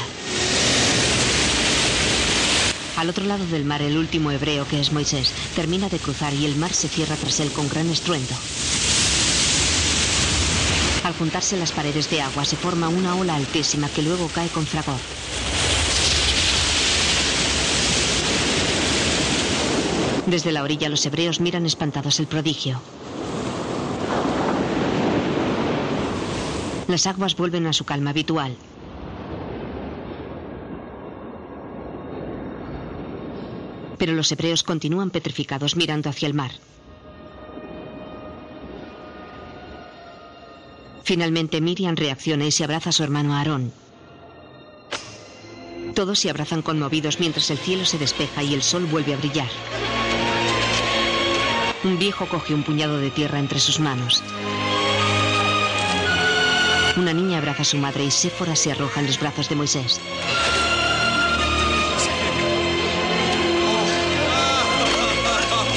Al otro lado del mar, el último hebreo, que es Moisés, termina de cruzar y el mar se cierra tras él con gran estruendo. Juntarse las paredes de agua, se forma una ola altísima que luego cae con fragor. Desde la orilla los hebreos miran espantados el prodigio. Las aguas vuelven a su calma habitual. Pero los hebreos continúan petrificados mirando hacia el mar. Finalmente Miriam reacciona y se abraza a su hermano Aarón. Todos se abrazan conmovidos mientras el cielo se despeja y el sol vuelve a brillar. Un viejo coge un puñado de tierra entre sus manos. Una niña abraza a su madre y Séfora se arroja en los brazos de Moisés.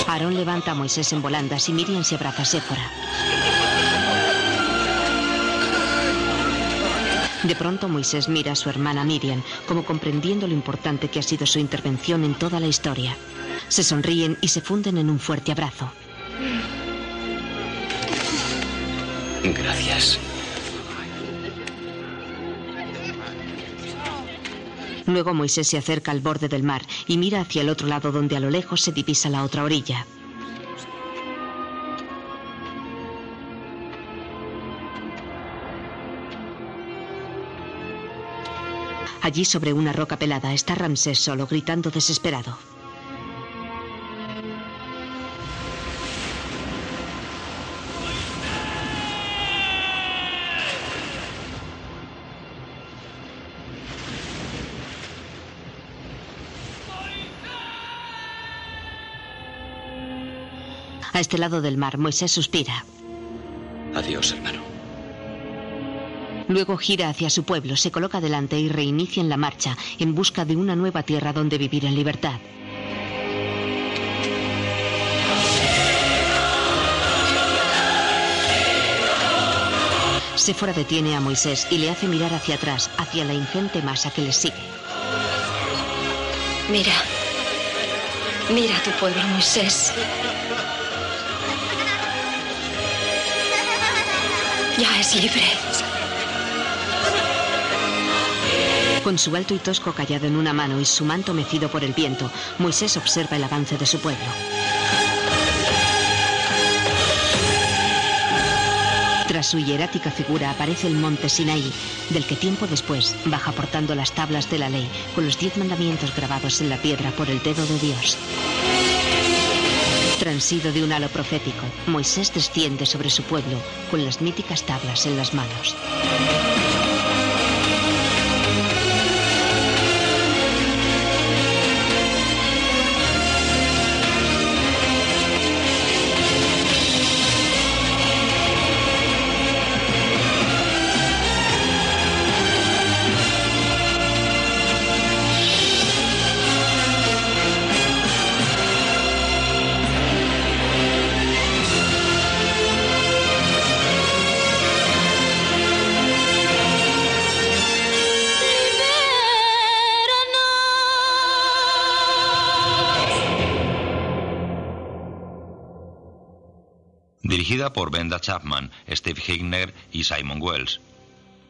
Aarón levanta a Moisés en volandas y Miriam se abraza a Séfora. De pronto Moisés mira a su hermana Miriam, como comprendiendo lo importante que ha sido su intervención en toda la historia. Se sonríen y se funden en un fuerte abrazo. Gracias. Luego Moisés se acerca al borde del mar y mira hacia el otro lado donde a lo lejos se divisa la otra orilla. Allí sobre una roca pelada está Ramsés solo gritando desesperado. A este lado del mar, Moisés suspira. Adiós, hermano. Luego gira hacia su pueblo, se coloca delante y reinicia en la marcha en busca de una nueva tierra donde vivir en libertad. Séfora detiene a Moisés y le hace mirar hacia atrás, hacia la ingente masa que le sigue. Mira. Mira tu pueblo, Moisés. Ya es libre. Con su alto y tosco callado en una mano y su manto mecido por el viento, Moisés observa el avance de su pueblo. Tras su hierática figura aparece el monte Sinaí, del que tiempo después baja portando las tablas de la ley con los diez mandamientos grabados en la piedra por el dedo de Dios. Transido de un halo profético, Moisés desciende sobre su pueblo con las míticas tablas en las manos. Chapman, Steve Higner y Simon Wells.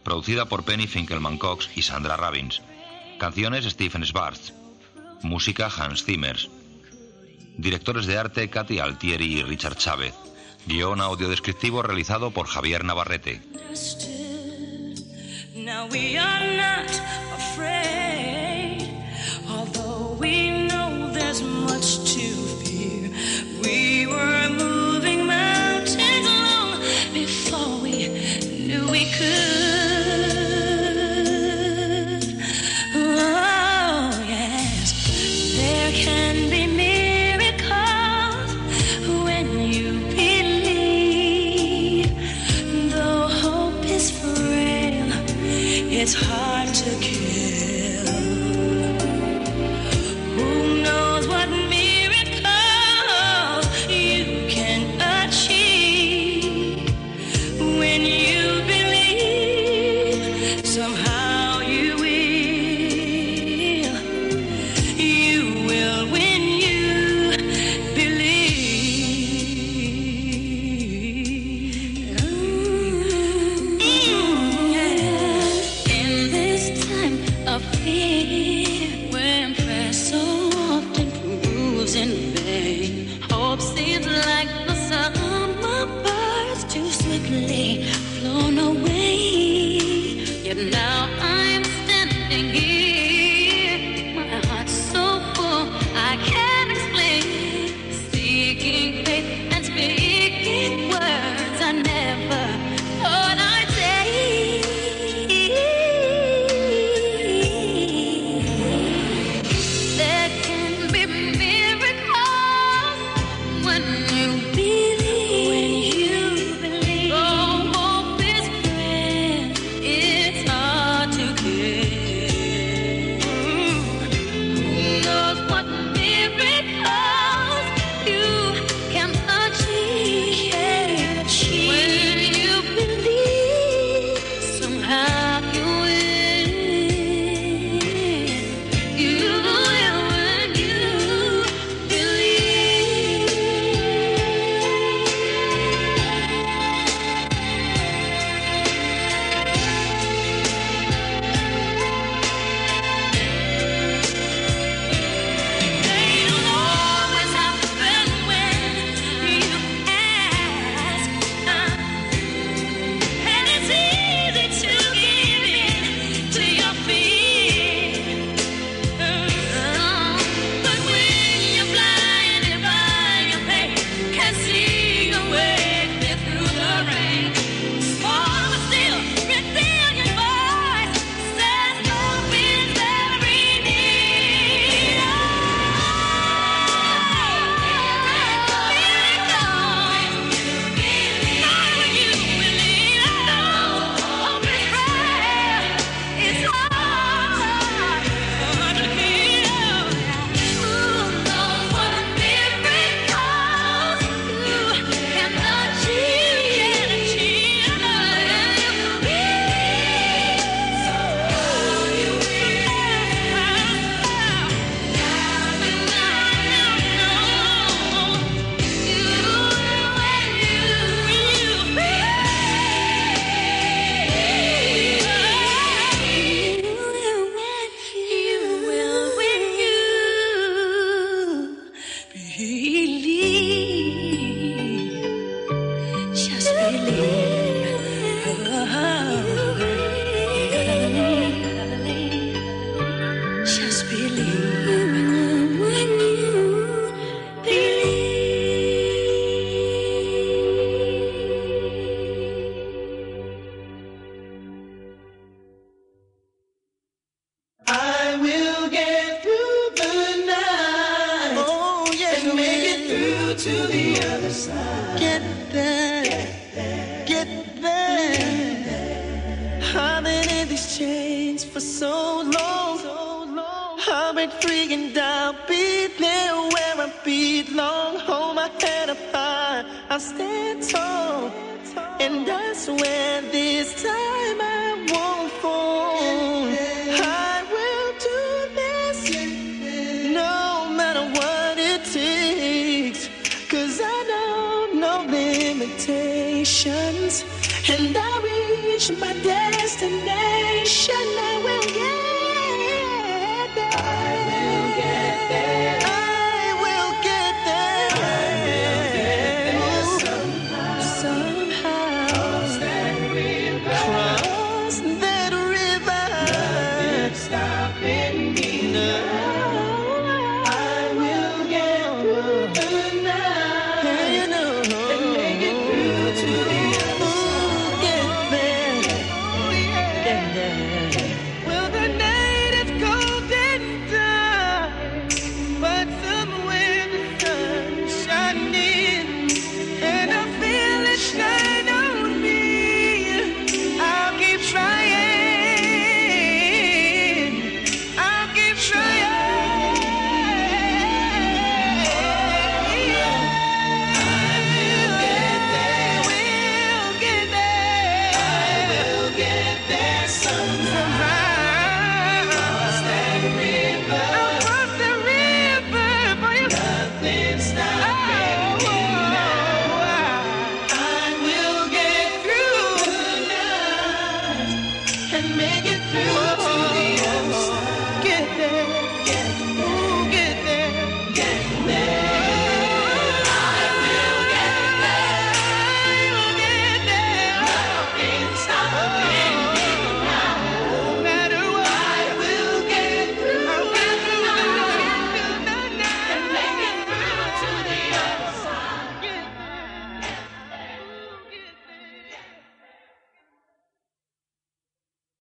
Producida por Penny Finkelman Cox y Sandra Robbins. Canciones Stephen Schwartz. Música Hans Zimmers. Directores de arte Katy Altieri y Richard Chávez. Guión audiodescriptivo realizado por Javier Navarrete. Now we are not afraid, although we know there's much to fear. We were